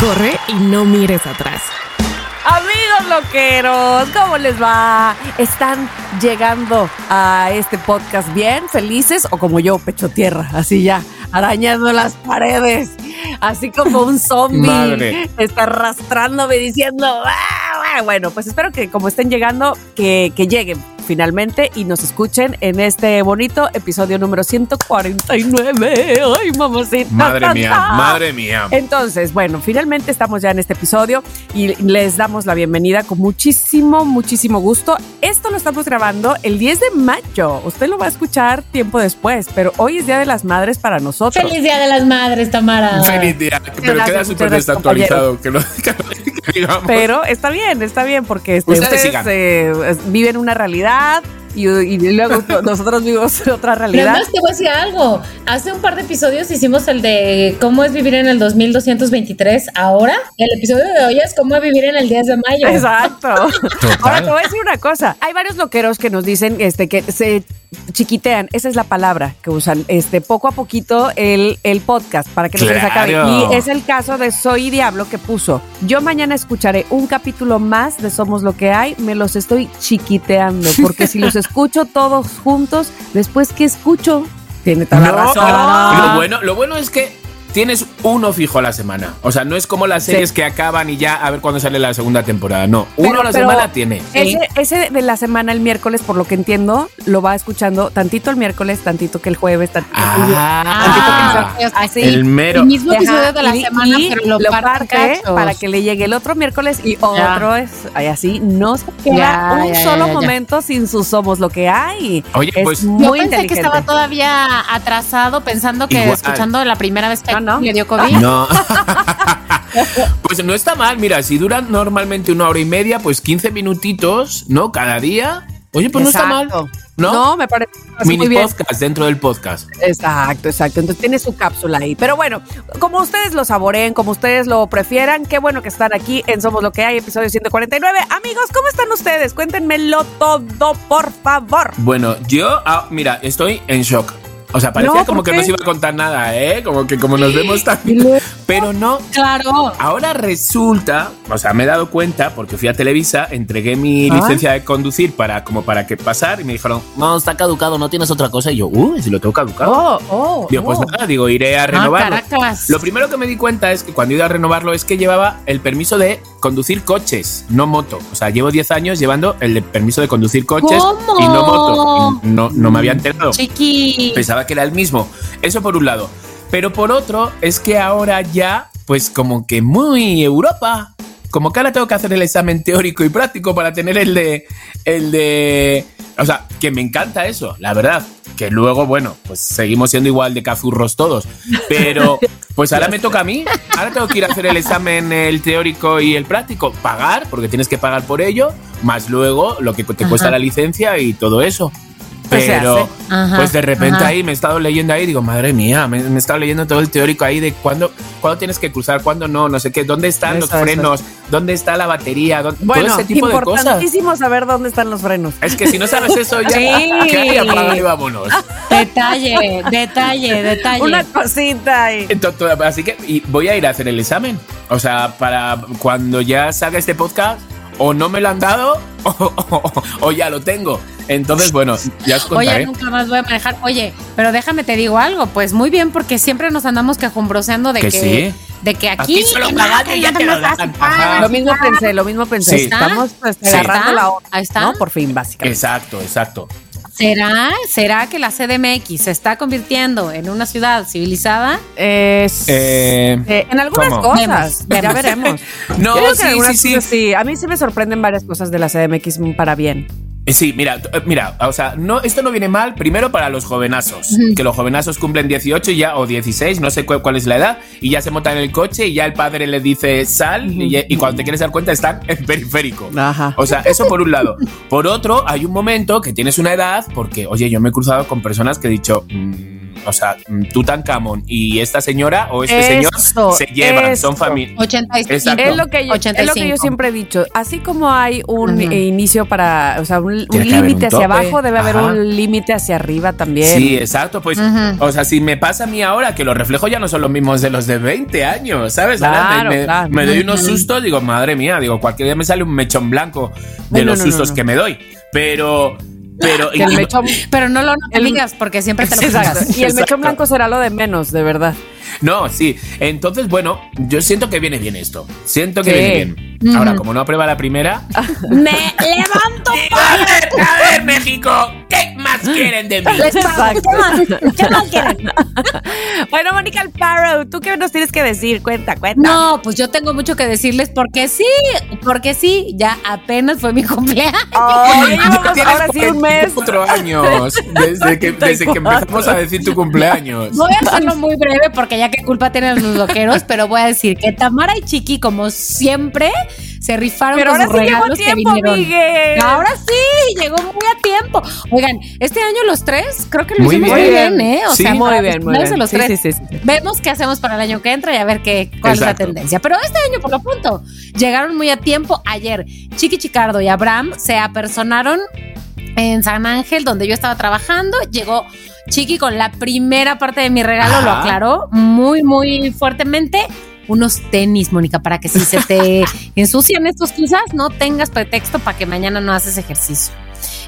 Corre y no mires atrás. Amigos loqueros, ¿cómo les va? ¿Están llegando a este podcast bien, felices o como yo, pecho tierra, así ya, arañando las paredes, así como un zombie, está arrastrándome diciendo, "Ah, ah". bueno, pues espero que como estén llegando, que, que lleguen finalmente y nos escuchen en este bonito episodio número 149. Ay, mamacita. Madre mía, madre mía. Entonces, bueno, finalmente estamos ya en este episodio y les damos la bienvenida con muchísimo, muchísimo gusto. Esto lo estamos grabando el 10 de mayo. Usted lo va a escuchar tiempo después, pero hoy es Día de las Madres para nosotros. Feliz Día de las Madres, Tamara. Feliz día. Pero queda súper desactualizado. Que lo, que lo- que digamos. Pero está bien, está bien, porque este, Ustedes eh, viven una realidad y, y luego nosotros vivimos otra realidad. además te voy a decir algo. Hace un par de episodios hicimos el de cómo es vivir en el 2223. Ahora, el episodio de hoy es cómo es vivir en el 10 de mayo. Exacto. Ahora te voy a decir una cosa. Hay varios loqueros que nos dicen este, que se chiquitean, esa es la palabra que usan, este, poco a poquito el, el podcast para que no se les acabe. Y es el caso de Soy Diablo que puso. Yo mañana escucharé un capítulo más de Somos lo que hay, me los estoy chiquiteando, porque si los escucho todos juntos, después que escucho, tiene toda la razón. Lo bueno, lo bueno es que tienes uno fijo a la semana. O sea, no es como las series que acaban y ya a ver cuándo sale la segunda temporada. No, uno Pero- a la pero semana tiene. Ese, ese de la semana, el miércoles, por lo que entiendo, lo va escuchando tantito el miércoles, tantito que el jueves, tantito, Ah, tantito que así. el mero. El mismo episodio de la y- semana, y pero lo, lo parte para que le llegue el otro miércoles y Ya. otro es ay, así. No se queda Ya, un ya, solo ya, ya. momento sin sus somos lo que hay. Oye, es pues- Yo pensé que estaba todavía atrasado pensando que Igual. escuchando la primera vez que No, no. le dio COVID. No. pues no está mal, mira, si duran normalmente una hora y media, pues 15 minutitos, ¿no? Cada día. Oye, pues no está mal. ¿No? No, me parece Mini muy bien. podcast dentro del podcast. Exacto, exacto. Entonces tiene su cápsula ahí. Pero bueno, como ustedes lo saboreen, como ustedes lo prefieran, qué bueno que están aquí en Somos lo que hay, episodio 149. Amigos, ¿cómo están ustedes? Cuéntenmelo todo, por favor. Bueno, yo, ah, mira, estoy en shock. O sea, parecía No, como ¿por que no se iba a contar nada, ¿eh? Como que como nos vemos tan... Pero no. Claro. Ahora resulta, o sea, me he dado cuenta porque fui a Televisa, entregué mi Ah. licencia de conducir para como para que pasar y me dijeron, no, está caducado, no tienes otra cosa. Y yo, uh, si lo tengo caducado. Oh, oh. Digo, pues oh. nada, digo, iré a Ah, renovarlo. Caracas. Lo primero que me di cuenta es que cuando iba a renovarlo es que llevaba el permiso de conducir coches, no moto. O sea, llevo 10 años llevando el permiso de conducir coches ¿Cómo? y no moto. Y no, no me había enterado. Chiqui. Pensaba que era el mismo. Eso por un lado. Pero por otro, es que ahora ya, pues como que muy Europa. Como que ahora tengo que hacer el examen teórico y práctico para tener el de. El de. O sea, que me encanta eso, la verdad. Que luego, bueno, pues seguimos siendo igual de cazurros todos. Pero, pues ahora me toca a mí. Ahora tengo que ir a hacer el examen, el teórico y el práctico. Pagar, porque tienes que pagar por ello. Más luego lo que te cuesta la licencia y todo eso. Pero. Ajá, pues de repente ajá. ahí me he estado leyendo ahí, digo, madre mía, me, me he estado leyendo todo el teórico ahí de cuándo, cuándo tienes que cruzar, cuándo no, no sé qué, dónde están los eso. frenos, dónde está la batería, dónde- Bueno, todo ese tipo de cosas. importantísimo saber dónde están los frenos. Es que si no sabes eso ya, Sí. ¿qué hay? apaga y vámonos. Detalle, detalle, detalle. Una cosita ahí. Entonces, así que y voy a ir a hacer el examen. O sea, para cuando ya salga este podcast, o no me lo han dado, o, o- o ya lo tengo. Entonces, bueno, ya os Oye, contaré. nunca más voy a manejar. Oye, pero déjame te digo algo, pues muy bien, porque siempre nos andamos quejumbroseando de Que que, sí. de que aquí, Aquí solo no, y ya te lo. Ajá. Lo mismo pensé, lo mismo pensé. Sí. Estamos pues, agarrando la onda. Ahí está. ¿no? Por fin, básicamente. Exacto, exacto. ¿Será, ¿Será que la CDMX se está convirtiendo en una ciudad civilizada? Es- Eh, eh, en algunas ¿cómo? cosas, Vemos, ya veremos. No, Yo creo que sí, algunas sí, sí. sí. A mí sí me sorprenden varias cosas de la CDMX para bien. Eh, Sí, mira, eh, mira, o sea, no, esto no viene mal primero para los jovenazos, que los jovenazos cumplen 18 y ya, o 16, no sé cu- cuál, es la edad, y ya se montan en el coche y ya el padre le dice sal y, y cuando te quieres dar cuenta están en periférico. Ajá. O sea, eso por un lado. Por otro, hay un momento que tienes una edad, porque, oye, yo me he cruzado con personas que he dicho, mm, o sea, Tutankamón y esta señora o este señor Eso, se llevan, eso. son familia. 85. Exacto. Es lo, que yo, es lo que yo 85. siempre he dicho. Así como hay un Ujú. eh, inicio para, o sea, un, un haber límite hacia abajo, debe haber Ajá. un límite hacia arriba también. Sí, exacto. Pues, Ujú. o sea, si me pasa a mí ahora que los reflejos ya no son los mismos de los de 20 años, ¿sabes? Claro, me, claro. me doy unos sustos, digo, madre mía, digo, cualquier día me sale un mechón blanco de No, los no, no, sustos no. que me doy. Pero, pero. Que el y- mechón, Pero no lo no te El- digas porque siempre te lo Exacto. fijas. Y el mechón blanco será lo de menos, de verdad. No, sí. Entonces, bueno, yo siento que viene bien esto. Siento que Sí. viene bien. Ahora, como no aprueba la primera. Me levanto. a ver, a ver, México, ¿qué más quieren de mí? Exacto. ¿Qué más? ¿Qué más quieren? Bueno, Mónica Alfaro, ¿tú qué nos tienes que decir? Cuenta, cuenta. No, pues yo tengo mucho que decirles porque sí, porque sí, ya apenas fue mi cumpleaños. Oh, Tienes ahora sí un mes. 44 años desde que, desde que empezamos a decir tu cumpleaños. Voy a hacerlo muy breve porque ya que culpa tienen los loqueros, pero voy a decir que Tamara y Chiqui, como siempre, se rifaron Pero con ahora sus sí llegó regalos que tiempo, vinieron. Miguel. Ahora sí, llegó muy a tiempo. Oigan, este año los tres, creo que lo Muy hicimos bien. muy bien, ¿eh? O Sí, sea, muy bien, los muy bien. los Sí, tres. sí, sí, sí. Vemos qué hacemos para el año que entra y a ver qué, cuál es la tendencia. Pero este año, por lo pronto, llegaron muy a tiempo. Ayer, Chiqui Chicardo y Abraham se apersonaron en San Ángel, donde yo estaba trabajando. Llegó Chiqui con la primera parte de mi regalo, lo aclaró muy, muy fuertemente. Unos tenis, Mónica, para que si se te ensucian estos quizás no tengas pretexto para que mañana no haces ejercicio.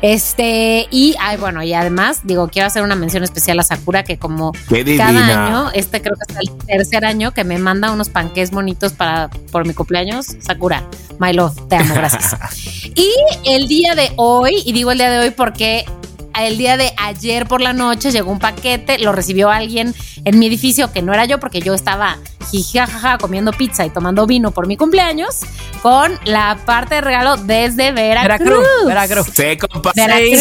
Este, y ay, bueno, y además, digo, quiero hacer una mención especial a Sakura, que como cada año, este creo que es el tercer año que me manda unos panqués bonitos para por mi cumpleaños. Sakura, my love, te amo, gracias. y el día de hoy, y digo el día de hoy porque el día de ayer por la noche llegó un paquete, lo recibió alguien en mi edificio que no era yo porque yo estaba jijajaja comiendo pizza y tomando vino por mi cumpleaños con la parte de regalo desde Veracruz. Veracruz, Veracruz. Se compa- Veracruz,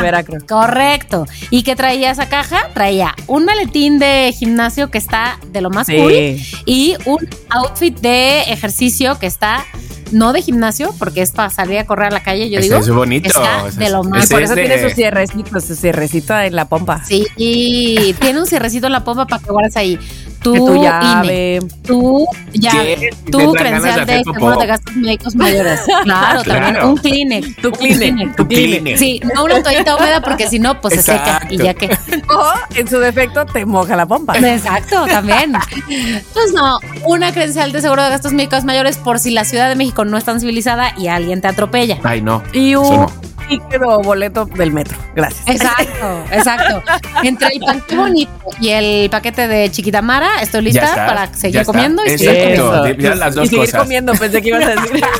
Se. Correcto. ¿Y qué traía esa caja? Traía un maletín de gimnasio que está de lo más Sí. cool y un outfit de ejercicio que está no de gimnasio porque es para salir a correr a la calle, yo Ese digo. es bonito. está Ese de lo más por es eso de- tiene su cierrecito, su cierrecito en la pompa. Sí, y tiene un cierrecito en la pompa para que guardes ahí. Tu, tu INE, llave. tu llave, ¿Qué? tu ganas credencial de seguro de gastos médicos mayores. Claro, también un Kleenex. Tu Kleenex, tu Kleenex. Sí, no una toallita húmeda porque si no, pues se seca y ya que. O, en su defecto, te moja la pompa. Exacto, también. Pues no, una credencial de seguro de gastos médicos mayores por si la Ciudad de México no es tan civilizada y alguien te atropella. Ay, no. Y Eso un no. Ticket o boleto del metro. Gracias. Exacto, exacto. Entre el paquete bonito y el paquete de Chiquitamara, estoy lista está, para seguir comiendo y seguir comiendo. ya las dos y seguir cosas. comiendo, pensé que ibas a decir.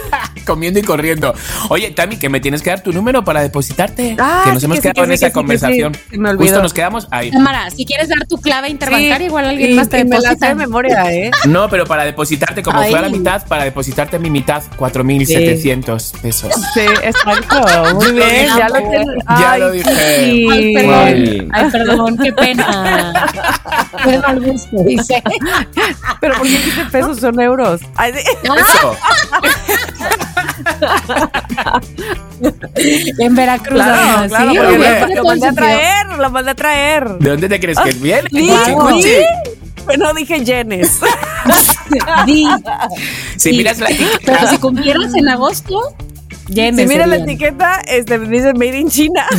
Comiendo y corriendo. Oye, Tami, que me tienes que dar tu número para depositarte. Ah, que nos sí, hemos que quedado que en sí, esa conversación. me. Justo nos quedamos ahí. Tamara, si quieres dar tu clave interbancaria, igual alguien más te me deposita. de memoria, ¿eh? No, pero para depositarte, como fue a la mitad, para depositarte mi mitad, 4.700 pesos. Sí, exacto. Muy bien, ya lo dije. Ya Ay, lo dije. sí. Ay, perdón. Ay, perdón, qué pena. Qué mal gusto, dice. Pero ¿por qué dijiste pesos son euros? Ay, sí. Eso. En Veracruz, Claro, además, claro, sí, obvio, lo, mandé a traer, lo mandé a traer. ¿De dónde te crees que viene? Sí, Cuchi, cuchi. sí. Pero no dije yenes. Di. Si Sí. miras la Pero si cumplieras en agosto, ya Si me mira la etiqueta, este, dice Made in China.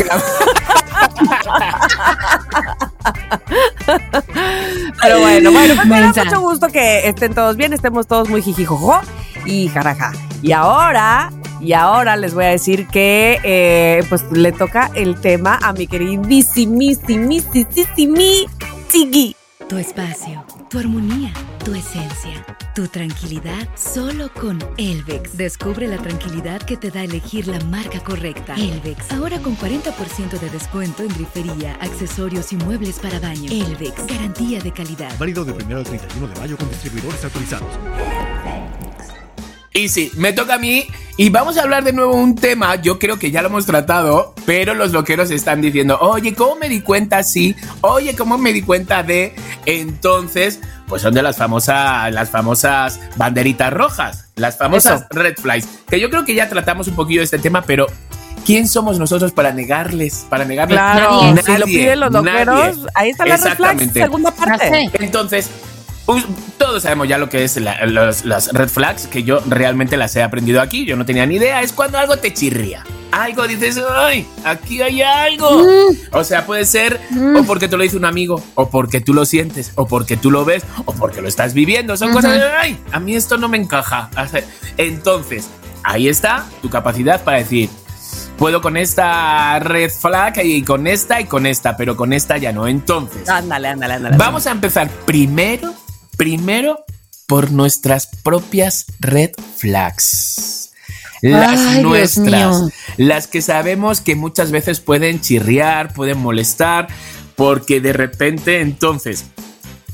Pero bueno, bueno, pues me da mucho gusto que estén todos bien, estemos todos muy jijijojo y jaraja. Y ahora, y ahora les voy a decir que eh, pues le toca el tema a mi queridísimísimísimísimi Tigui. Tu espacio, tu armonía, tu esencia, tu tranquilidad solo con Elvex. Descubre la tranquilidad que te da elegir la marca correcta. Elvex, ahora con 40% de descuento en grifería, accesorios y muebles para baño. Elvex, garantía de calidad. Válido de 1 al 31 de mayo con distribuidores autorizados. y sí, me toca a mí Y vamos a hablar de nuevo un tema, yo creo que ya lo hemos tratado, pero los loqueros están diciendo, oye, ¿cómo me di cuenta así? Oye, ¿cómo me di cuenta de? Entonces, pues son de las famosas, las famosas banderitas rojas, las famosas red flags, que yo creo que ya tratamos un poquillo de este tema, pero ¿quién somos nosotros para negarles? Para negarles claro, nadie, si lo piden los loqueros, ahí está la red flags, segunda parte. Entonces, todos sabemos ya lo que es las red flags, que yo realmente las he aprendido aquí, yo no tenía ni idea, es cuando algo te chirría. Algo dices, ay, aquí hay algo. Mm. O sea, puede ser mm. o porque te lo dice un amigo, o porque tú lo sientes, o porque tú lo ves, o porque lo estás viviendo. Son cosas de, ay, a mí esto no me encaja. Entonces, ahí está tu capacidad para decir, puedo con esta red flag y con esta y con esta, pero con esta ya no. Entonces, ándale, ándale, ándale. Vamos a empezar primero Primero, por nuestras propias red flags. Las nuestras, las que sabemos que muchas veces pueden chirriar, pueden molestar, porque de repente entonces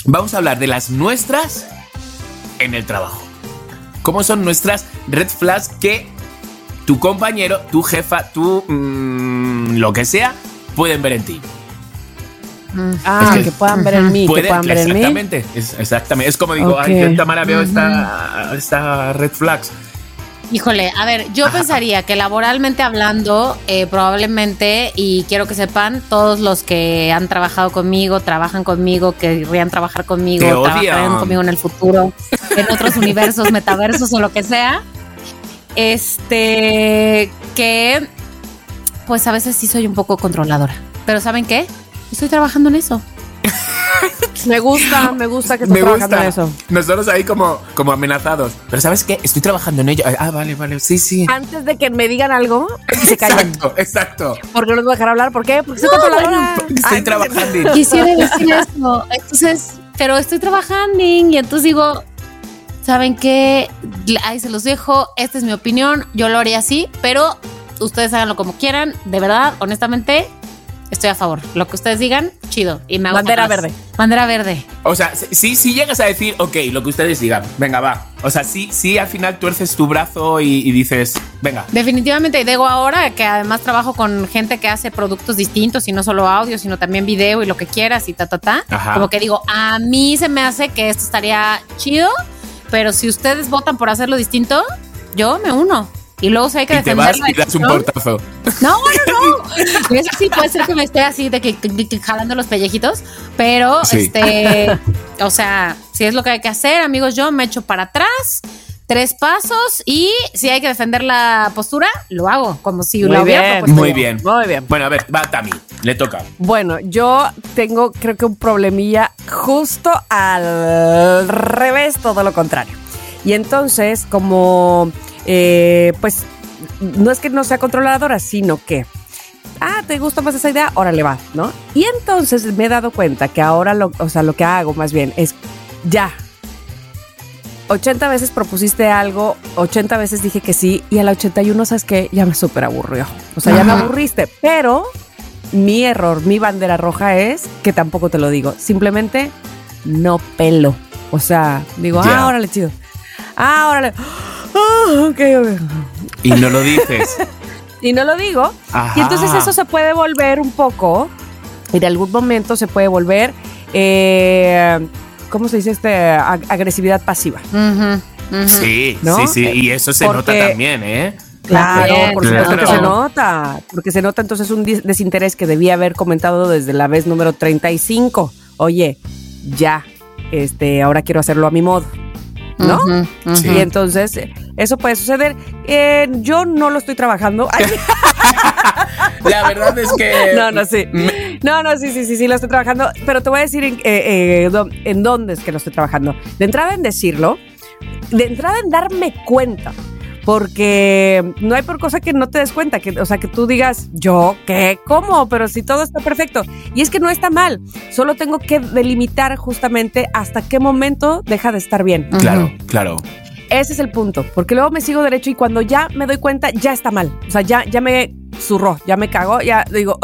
vamos a hablar de las nuestras en el trabajo. ¿Cómo son nuestras red flags que tu compañero, tu jefa, tu mm, lo que sea, pueden ver en ti? Ah, que, puedan ver en mí, que puedan ver en mí. Exactamente, exactamente. Es como digo, ay, qué Tamara veo esta, red flags. Híjole, a ver, yo pensaría que laboralmente hablando, eh, probablemente, y quiero que sepan, todos los que han trabajado conmigo, trabajan conmigo, querrían trabajar conmigo, trabajarán conmigo en el futuro, en otros universos, metaversos o lo que sea, este, que pues a veces sí soy un poco controladora. Pero ¿saben qué? Estoy trabajando en eso. me gusta, me gusta que estés trabajando en eso. Nosotros ahí como, como amenazados. Pero ¿sabes qué? Estoy trabajando en ello. Ah, vale, vale. Sí, sí. Antes de que me digan algo, se callen. Exacto, exacto. Porque no les voy a dejar hablar. ¿Por qué? Porque estoy no, Estoy trabajando. Quisiera decir eso. Entonces, pero estoy trabajando y entonces digo, ¿saben qué? Ahí se los dejo. Esta es mi opinión. Yo lo haría así, pero ustedes háganlo como quieran. De verdad, honestamente, estoy a favor. Lo que ustedes digan, chido. Y me Bandera verde. Bandera verde. O sea, sí, sí llegas a decir, ok, lo que ustedes digan, venga, va. O sea, sí, sí, al final tuerces tu brazo y, dices, venga. Definitivamente, y digo ahora que además trabajo con gente que hace productos distintos y no solo audio, sino también video y lo que quieras y ta, ta, ta. Como que digo, a mí se me hace que esto estaría chido, pero si ustedes votan por hacerlo distinto, yo me uno. Y luego si hay que y te vas y das un portazo. No, no, no. Eso sí puede ser que me esté así de que, jalando los pellejitos, pero este, o sea, si es lo que hay que hacer, amigos, yo me echo para atrás, tres pasos y si hay que defender la postura, lo hago, como si lo hubiera propuesto. Muy bien, muy bien. Bueno, a ver, va Tami, le toca. Bueno, yo tengo creo que un problemilla justo al revés, todo lo contrario. Y entonces, como eh, pues no es que no sea controladora, sino que, ah, ¿te gusta más esa idea? Órale, va, ¿no? Y entonces me he dado cuenta que ahora, lo, o sea, lo que hago más bien es, ya, 80 veces propusiste algo, 80 veces dije que sí, y a la 81, ¿sabes qué? Ya me súper aburrió. O sea, ya me aburriste, pero mi error, mi bandera roja es que tampoco te lo digo. Simplemente no pelo. O sea, digo, ah, órale, chido. Ah, órale. Ah, y no lo dices. y no lo digo. Y entonces eso se puede volver un poco, y de algún momento se puede volver, eh, ¿cómo se dice este? agresividad pasiva. Sí, sí, sí. Y eso se nota también, ¿eh? Claro, por supuesto que se nota, porque se nota entonces un desinterés que debía haber comentado desde la vez número 35. Oye, ya, este, ahora quiero hacerlo a mi modo. ¿No? Y entonces eso puede suceder. Eh, yo no lo estoy trabajando. La verdad es que... No, no, sí. No, no, sí, sí, sí, sí, lo estoy trabajando. Pero te voy a decir en, eh, eh, en dónde es que lo estoy trabajando. De entrada en decirlo, de entrada en darme cuenta porque no hay por cosa que no te des cuenta, que, o sea, que tú digas, yo, ¿qué? ¿Cómo? Pero si todo está perfecto. Y es que no está mal, solo tengo que delimitar justamente hasta qué momento deja de estar bien. Claro, claro. Ese es el punto, porque luego me sigo derecho y cuando ya me doy cuenta, ya está mal. O sea, ya, ya me zurró, ya me cagó, ya digo,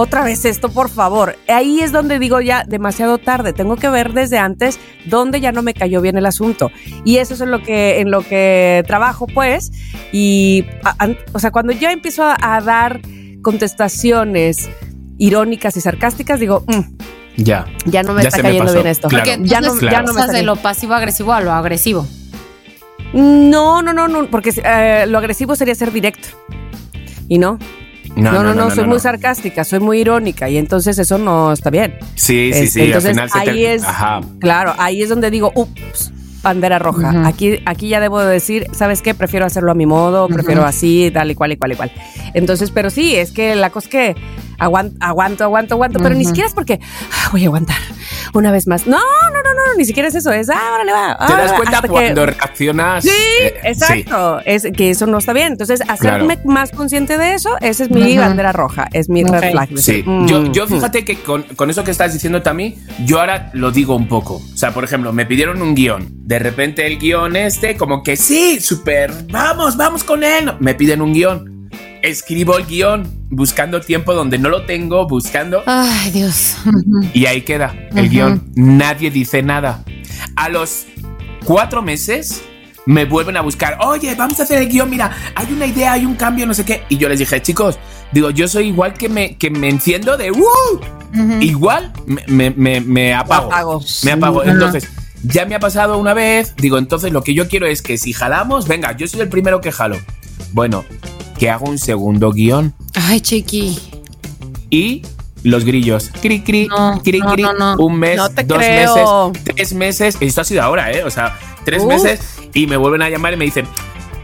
otra vez esto, por favor. Ahí es donde digo ya demasiado tarde. Tengo que ver desde antes dónde ya no me cayó bien el asunto. Y eso es en lo que, en lo que trabajo, pues. Y, o sea, cuando yo empiezo a, dar contestaciones irónicas y sarcásticas, digo, mm, ya. Ya no me está cayendo bien esto. Porque ya no, ya no me de lo pasivo agresivo a lo agresivo. No, no, no, no, porque eh, lo agresivo sería ser directo. Y no. No, no, no, soy muy sarcástica, soy muy irónica y entonces eso no está bien. Sí, sí, sí. Entonces ahí es, claro, ahí es donde digo, ups, bandera roja. Aquí, aquí ya debo decir, ¿sabes qué? Prefiero hacerlo a mi modo, prefiero así, tal y cual y cual y cual. Entonces, pero sí, es que la cosa es que aguanto, aguanto, aguanto, aguanto, pero ni siquiera es porque ah, voy a aguantar una vez más. No, no, no, no, ni siquiera es eso, es, ah, órale, va. Te das cuenta cuando reaccionas. Sí, eh, exacto, es que eso no está bien. Entonces, hacerme más consciente de eso, esa es mi bandera roja, es mi red flag. Sí, yo, mm, yo, mm". fíjate que con, con, eso que estás diciendo también, yo ahora lo digo un poco. O sea, por ejemplo, me pidieron un guion. De repente el guion este, como que sí, súper, vamos, vamos con él. Me piden un guion escribo el guion buscando tiempo donde no lo tengo, buscando. Ay, Dios. Y ahí queda el guion. Nadie dice nada. A los cuatro meses me vuelven a buscar. Oye, vamos a hacer el guion. Mira, hay una idea, hay un cambio, no sé qué. Y yo les dije, chicos, digo, yo soy igual que me, que me enciendo de ¡uh! Igual me, me, me, apago. Me apago. Entonces. Ya me ha pasado una vez, digo, entonces lo que yo quiero es que si jalamos, venga, yo soy el primero que jalo. Bueno, que hago un segundo guion. Ay, chiqui. Y los grillos. Cri, cri, cri, cri. un mes, dos meses, tres meses. Esto ha sido ahora, ¿eh? O sea, tres meses. Y me vuelven a llamar y me dicen.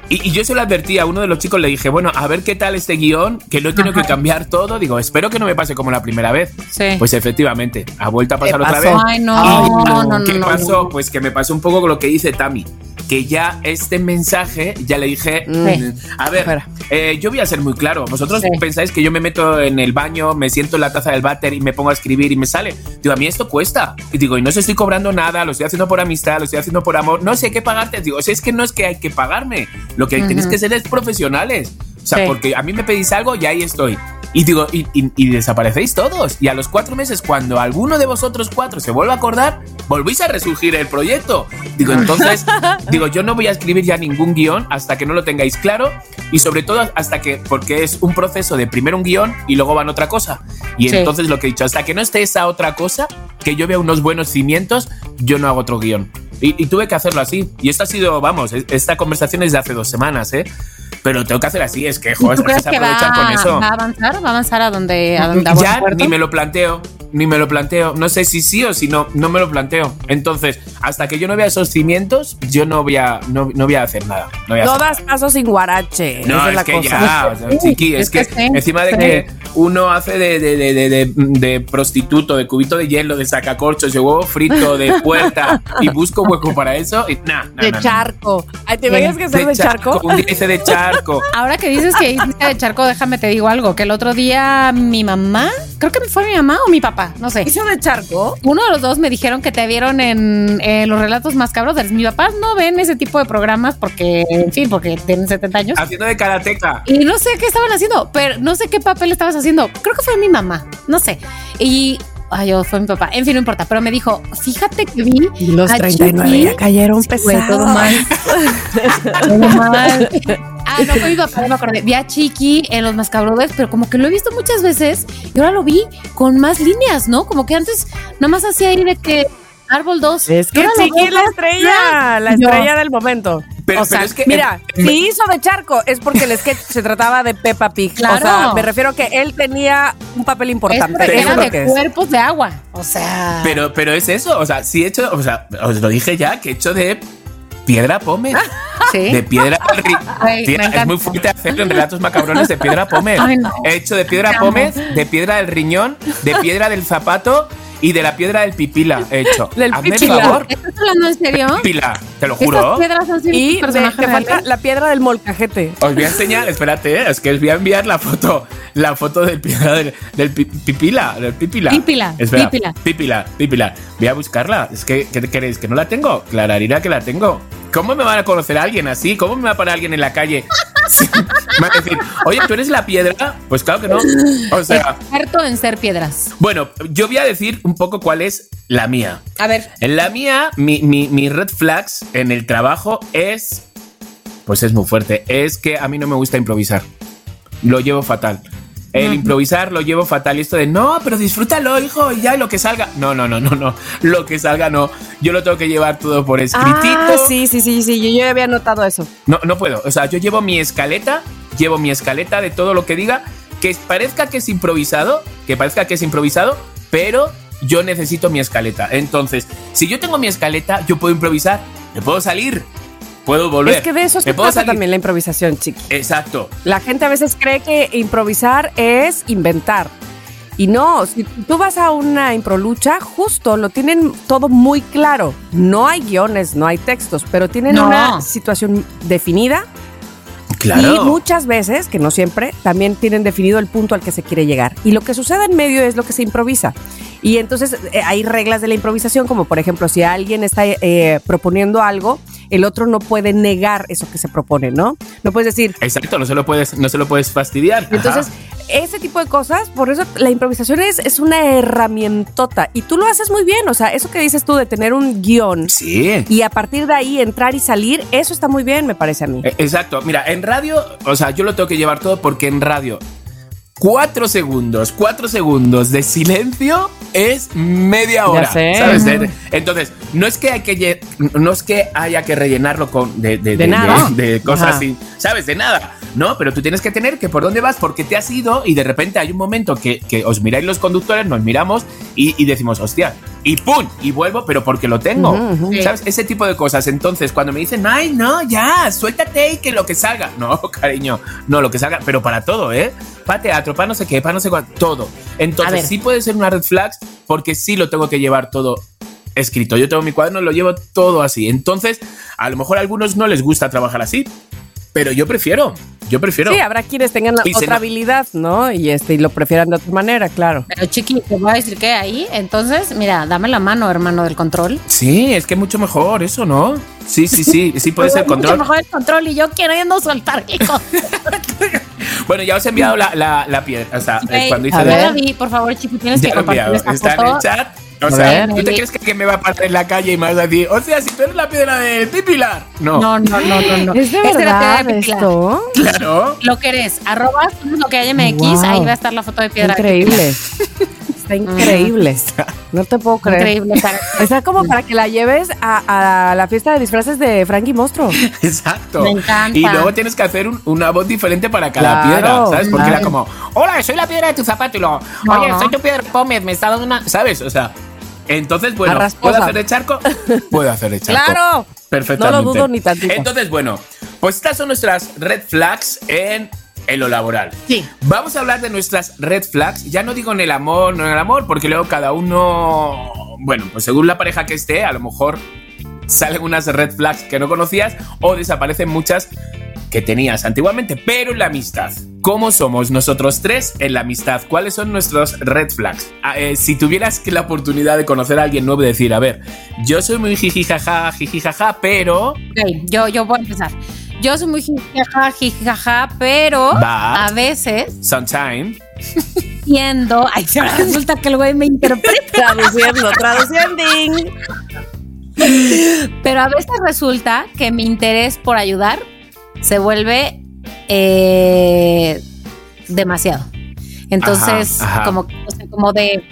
Y, yo se lo advertí a uno de los chicos, le dije, bueno, a ver qué tal este guion, que no he tenido que cambiar todo. Digo, espero que no me pase como la primera vez. Sí. Pues efectivamente, ha vuelto a pasar otra vez. Ay, no, no, no, ¿Qué pasó? Pues que me pasó un poco con lo que dice Tami que ya este mensaje, ya le dije, mm, a ver, eh, yo voy a ser muy claro, vosotros pensáis que yo me meto en el baño, me siento en la taza del váter y me pongo a escribir y me sale. Digo, a mí esto cuesta. Y digo, y no se estoy cobrando nada, lo estoy haciendo por amistad, lo estoy haciendo por amor, no sé qué pagarte. Digo, si es que no es que hay que pagarme, lo que tenéis que ser es profesionales. O sea, porque a mí me pedís algo y ahí estoy. Y digo, y, desaparecéis todos. Y a los cuatro meses, cuando alguno de vosotros cuatro se vuelva a acordar, volvéis a resurgir el proyecto. Digo, entonces, digo, yo no voy a escribir ya ningún guion hasta que no lo tengáis claro. Y sobre todo hasta que, porque es un proceso de primero un guion y luego van otra cosa. Y entonces lo que he dicho, hasta que no esté esa otra cosa, que yo vea unos buenos cimientos, yo no hago otro guion. Y, y tuve que hacerlo así. Y esto ha sido, vamos, esta conversación es de hace dos semanas, ¿eh? Pero tengo que hacer así, es que, joder, es que va, con eso. ¿Va a avanzar? ¿Va a avanzar a donde, a donde Ya ni me lo planteo, ni me lo planteo. No sé si sí o si no, no me lo planteo. Entonces, hasta que yo no vea esos cimientos, yo no voy a, no, no voy a hacer nada. No, das pasos sin guarache. No, es, que ya, chiqui, es, que, encima de que uno hace de, de, de, de, prostituto, de cubito de hielo, de sacacorchos, de huevo frito, de puerta, y busco hueco para eso, y nada. de charco. ¿Te veías que ser de, charco? Un día de charco. Ahora que dices que hiciste de charco, déjame te digo algo, que el otro día mi mamá, creo que fue mi mamá o mi papá, no sé. ¿Hizo de charco? Uno de los dos me dijeron que te vieron en, los relatos más cabros. Mi papá no ven ese tipo de programas porque, en fin, porque tienen 70 años. Haciendo de karateca. Y no sé qué estaban haciendo, pero no sé qué papel estabas haciendo. Creo que fue mi mamá, no sé. Y Ay, yo fue mi papá. En fin, no importa. Pero me dijo, fíjate que vi. Y los 39 ya cayeron pesados. Todo mal. todo mal. Ah, no fue mi papá, me acordé. Vi a Chiqui en los Mascabrothers, pero como que lo he visto muchas veces y ahora lo vi con más líneas, ¿no? Como que antes nada más hacía ahí de que Árbol 2. Es que Chiqui es la estrella, la estrella del momento. Pero, o sea, es que mira, si hizo de charco es porque el sketch se trataba de Peppa Pig. Claro. O sea, me refiero a que él tenía un papel importante. Es era de cuerpos de agua. O sea. Pero, pero es eso. O sea, sí he hecho, o sea, os lo dije ya, que he hecho de piedra pómez. ¿Sí? De piedra. es muy fuerte hacerlo en relatos macabrones de piedra pómez. He hecho de piedra pómez, de piedra del riñón, de piedra del zapato y de la piedra del pipila hecho. Del pipila. favor. ¿Estás hablando en serio? Pipila, te lo juro. piedras son y te falta la piedra del molcajete. Os voy a enseñar, espérate, eh, es que os voy a enviar la foto, la foto del piedra del, pipila, del pipila. Pipila, Espera, pipila. Pipila, pipila. Voy a buscarla. Es que, ¿qué queréis? ¿Que no la tengo? Clararina que la tengo. ¿Cómo me van a conocer a alguien así? ¿Cómo me va a parar alguien en la calle? Me van a decir, oye, ¿tú eres la piedra? Pues claro que no. O sea, Experto en ser piedras. bueno, yo voy a decir un poco cuál es la mía. A ver. En la mía, mi, mi, mi red flags en el trabajo es. Pues es muy fuerte. Es que a mí no me gusta improvisar. Lo llevo fatal. El improvisar lo llevo fatal. Y esto de no, pero disfrútalo, hijo, y ya lo que salga. No, no, no, no, no. Lo que salga no. Yo lo tengo que llevar todo por escritito. Ah, sí, sí, sí, sí. Yo, yo había notado eso. No, no puedo. O sea, yo llevo mi escaleta, llevo mi escaleta de todo lo que diga, que parezca que es improvisado, que parezca que es improvisado, pero yo necesito mi escaleta. Entonces, si yo tengo mi escaleta, yo puedo improvisar, me puedo salir, puedo volver. Es que de eso se trata salir. también la improvisación, chiqui. Exacto. La gente a veces cree que improvisar es inventar. Y no, si tú vas a una improlucha, justo lo tienen todo muy claro. No hay guiones, no hay textos, pero tienen No. una situación definida Claro. y muchas veces, que no siempre, también tienen definido el punto al que se quiere llegar. Y lo que sucede en medio es lo que se improvisa. Y entonces eh, hay reglas de la improvisación, como por ejemplo, si alguien está eh, proponiendo algo, el otro no puede negar eso que se propone, ¿no? No puedes decir, Exacto, no se lo puedes, no se lo puedes fastidiar. Entonces, ese tipo de cosas, por eso la improvisación es, es una herramientota y tú lo haces muy bien, o sea, eso que dices tú de tener un guion. Sí. y a partir de ahí entrar y salir, eso está muy bien, me parece a mí. Eh, Exacto. Mira, en radio, o sea, yo lo tengo que llevar todo porque en radio, cuatro segundos, cuatro segundos de silencio es media hora. ¿Sabes? Entonces, no es que hay que lle- no es que haya que rellenarlo con de, de, De nada. de- de cosas Ajá. así. ¿Sabes? De nada. No, pero tú tienes que tener que por dónde vas, porque te has ido y de repente hay un momento que, que os miráis los conductores, nos miramos y, y decimos, hostia, y ¡pum! Y vuelvo, pero porque lo tengo. ¿Sabes? Ese tipo de cosas. Entonces, cuando me dicen, ay, no, ya, suéltate y que lo que salga. No, cariño, no, lo que salga, pero para todo, ¿eh? Para teatro, para no sé qué, para no sé cuánto, todo. Entonces, sí puede ser una red flags porque sí lo tengo que llevar todo escrito. Yo tengo mi cuaderno, lo llevo todo así. Entonces, a lo mejor a algunos no les gusta trabajar así, pero yo prefiero, yo prefiero. Sí, habrá quienes tengan la otra no- habilidad, ¿no? Y este y lo prefieran de otra manera, claro. Pero chiqui, te voy a decir que ahí, entonces, mira, dame la mano, hermano del control. Sí, es que mucho mejor eso, ¿no? Sí, sí, sí, sí puede ser Mucho control. mejor el control y yo queriendo soltar, hijo. Bueno, ya os he enviado la, la, la piedra. O sea, eh, Ey, cuando hice a ver. la vi, por favor, chiqui, tienes Ya que compartir esta Está en foto. el chat. O sea, ver. ¿tú te crees que, me va a parar en la calle y me vas a decir, o sea, si tú eres la piedra de ti, Pilar? No. No, no, no, no, no. ¿Es de era verdad piedra de Pilar. esto? Claro. Lo que eres, arroba lo que hay MX, Wow. ahí va a estar la foto de piedra. de Increíble. Está increíble. No te puedo creer. Increíble. Está como para que la lleves a, a la fiesta de disfraces de Frankie Monstruo. Exacto. Me encanta. Y luego tienes que hacer un- una voz diferente para cada Claro, piedra, ¿sabes? Porque era como, hola, soy la piedra de tu zapato y luego, oye, No. soy tu piedra Pómez, me está dando una, ¿sabes? O sea, entonces, bueno, ¿puedo hacer de charco? Puedo hacer de charco. ¡Claro! Perfectamente. No lo dudo ni tantito. Entonces, bueno, pues estas son nuestras red flags en, en lo laboral. Sí. Vamos a hablar de nuestras red flags. Ya no digo en el amor, no en el amor, porque luego cada uno, bueno, pues según la pareja que esté, a lo mejor salen unas red flags que no conocías o desaparecen muchas que tenías antiguamente, pero en la amistad. ¿Cómo somos nosotros tres en la amistad? ¿Cuáles son nuestros red flags? Ah, eh, si tuvieras la oportunidad de conocer a alguien nuevo y decir, a ver, yo soy muy jijijaja, jijijaja, pero... Yo, yo voy a empezar. Yo soy muy jijaja, jijaja, pero But- a veces Sometime. siendo. Ay, se resulta que el güey me interpreta. Traduciendo, traduciendo. Pero a veces resulta que mi interés por ayudar se vuelve eh, demasiado. Entonces, Ajá, ajá. como, o sea, como de,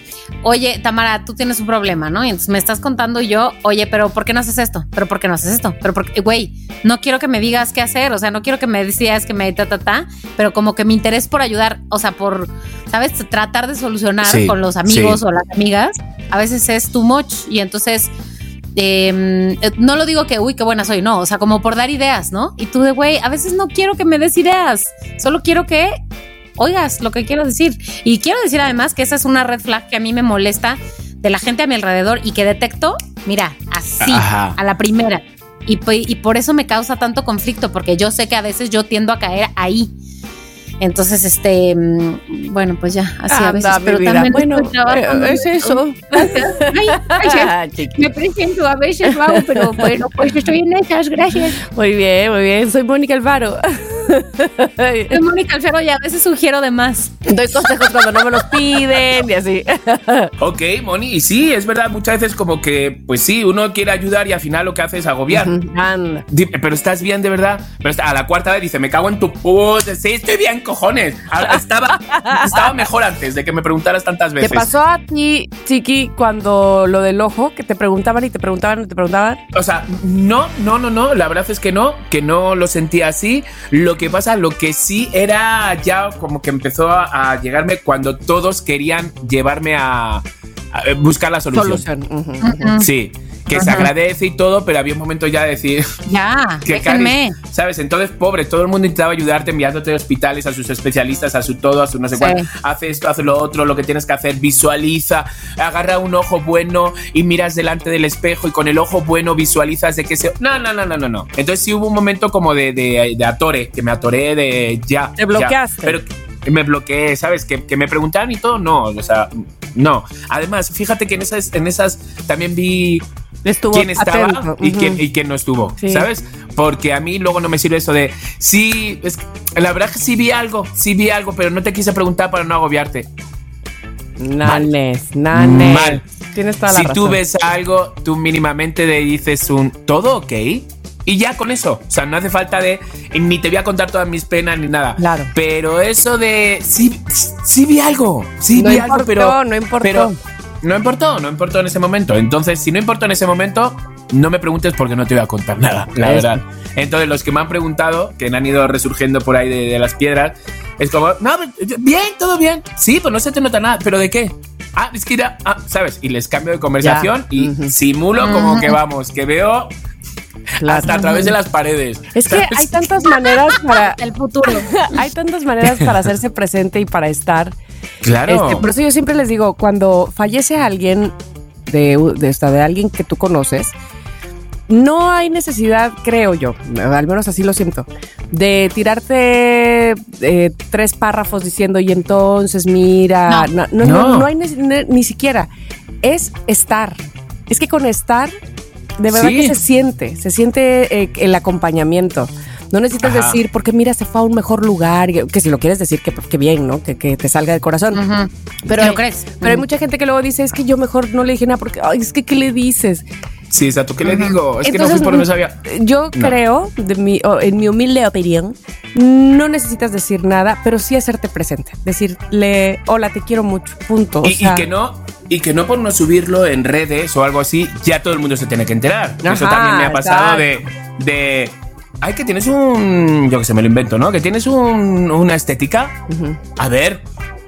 oye, Tamara, tú tienes un problema, ¿no? Y entonces me estás contando yo, oye, pero ¿por qué no haces esto? ¿Pero por qué no haces esto? Pero porque, güey, no quiero que me digas qué hacer, o sea, no quiero que me decías que me ta, ta, ta, pero como que mi interés por ayudar, o sea, por, ¿sabes? Tratar de solucionar Sí, con los amigos sí. o las amigas, a veces es too much y entonces eh, no lo digo que, uy, qué buena soy, no, o sea, como por dar ideas, ¿no? Y tú de, güey, a veces no quiero que me des ideas, solo quiero que oigas lo que quiero decir. Y quiero decir además que esa es una red flag que a mí me molesta de la gente a mi alrededor y que detecto, mira, así, Ajá. a la primera. Y, pu- y por eso me causa tanto conflicto, porque yo sé que a veces yo tiendo a caer ahí. Entonces, este, mm, bueno, pues ya, así a veces, pero vida. también Bueno, eh, es eso. Gracias. Ay, gracias. Ah. Me presento a veces, Mau, pero bueno, pues estoy en esas, gracias. Muy bien, muy bien. Soy Mónica Alvaro. Mónica Alfero y a veces sugiero de más. Doy consejos cuando no me los piden y así. ok, Moni, y sí, es verdad, muchas veces como que, pues sí, uno quiere ayudar y al final lo que hace es agobiar. Pero estás bien de verdad. Pero a la cuarta vez dice, me cago en tu puta. Sí, estoy bien, cojones. Estaba, estaba mejor antes de que me preguntaras tantas veces. ¿Te pasó a ti, Chiqui, cuando lo del ojo, que te preguntaban y te preguntaban y te preguntaban? O sea, no, no, no, no. La verdad es que no, que no lo sentía así. Lo que pasa, lo que sí era ya como que empezó a, llegarme cuando todos querían llevarme a, buscar la solución. Sí que se agradece y todo, pero había un momento ya de decir. Ya, que déjenme. ¿Sabes? Entonces, pobre, todo el mundo intentaba ayudarte enviándote a hospitales, a sus especialistas, a su todo, a su no sé cuál. Hace esto, hace lo otro, lo que tienes que hacer, visualiza, agarra un ojo bueno y miras delante del espejo y con el ojo bueno visualizas de que se. No, no, no, no, no, no. Entonces, sí hubo un momento como de, de, atore, que me atoré de ya. Te bloqueaste. pero me bloqueé, ¿sabes? Que, que me preguntaban y todo, no, o sea, no. Además, fíjate que en esas, en esas también vi Estuvo quién estaba y, quién, y quién no estuvo, ¿sabes? Porque a mí luego no me sirve eso de, sí, es, la verdad que sí vi algo, sí vi algo, pero no te quise preguntar para no agobiarte. Nanes, nanes. Mal. Tienes toda la si tú ves algo, tú mínimamente le dices un, ¿todo ok? Y ya con eso. O sea, no hace falta de. Ni te voy a contar todas mis penas ni nada. Claro. Pero eso de. Sí, sí vi algo. Sí no vi algo, pero. No importó. Pero, no importó, no importó en ese momento. Entonces, si no importó en ese momento, no me preguntes porque no te voy a contar nada, la verdad. Entonces, los que me han preguntado, que han ido resurgiendo por ahí de, las piedras, es como, no, bien, todo bien. Sí, pues no se te nota nada, pero ¿de qué? Ah, es que ya, ah, ¿sabes? Y les cambio de conversación y simulo como que vamos, que veo hasta a través de las paredes. Es que hay tantas maneras para el futuro. hay tantas maneras para hacerse presente y para estar. Claro. Este, por eso yo siempre les digo, cuando fallece alguien de, de, de alguien que tú conoces, no hay necesidad, creo yo, al menos así lo siento, de tirarte eh, tres párrafos diciendo y entonces mira, no, no, no, hay ni, siquiera, es estar. Es que con estar, de verdad que se siente, se siente eh, el acompañamiento. No necesitas decir, porque mira, se fue a un mejor lugar, que si lo quieres decir, que, que bien, ¿no? Que, te salga del corazón. Pero, ¿Lo crees? Pero hay mucha gente que luego dice, es que yo mejor no le dije nada porque, ay, es que, ¿qué le dices? Sí, exacto. ¿Qué le digo? Es que no fui por donde sabía. Yo creo, de mi, en mi humilde opinión, no necesitas decir nada, pero sí hacerte presente. Decirle, hola, te quiero mucho, punto. y, que no, y que no por no subirlo en redes o algo así, ya todo el mundo se tiene que enterar. Eso también me ha pasado de, de ay, que tienes un. Yo que se me lo invento, ¿no? Que tienes un, una estética. A ver,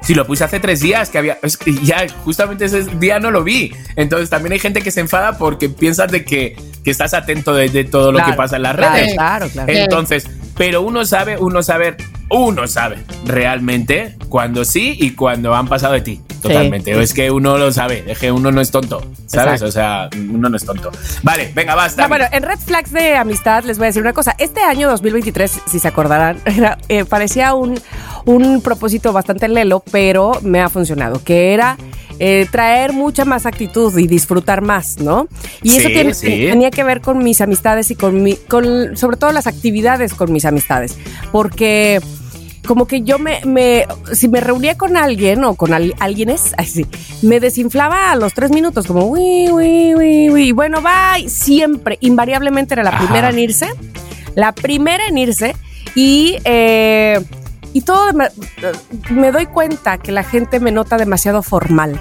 si lo puse hace tres días, que había. ya, justamente ese día no lo vi. Entonces también hay gente que se enfada porque piensas de que, que estás atento de, todo lo que pasa en las redes. Claro, claro. Entonces, pero uno sabe, uno sabe, uno sabe realmente cuando sí y cuando han pasado de ti. Totalmente. O es que uno lo sabe, es que uno no es tonto, ¿sabes? O sea, uno no es tonto. Vale, venga, basta. bueno, en Red Flags de Amistad les voy a decir una cosa. Este año 2023, si se acordarán, eh, parecía un, un propósito bastante lelo, pero me ha funcionado, que era eh, traer mucha más actitud y disfrutar más, ¿no? Y eso tenía que ver con mis amistades y con mi, con sobre todo las actividades con mis amistades, porque como que yo me, me, si me reunía con alguien o con alguien es así, me desinflaba a los tres minutos, como, uy, uy, uy, uy, bueno, bye, siempre, invariablemente era la primera en irse, la primera en irse y... Eh, y todo me, doy cuenta que la gente me nota demasiado formal.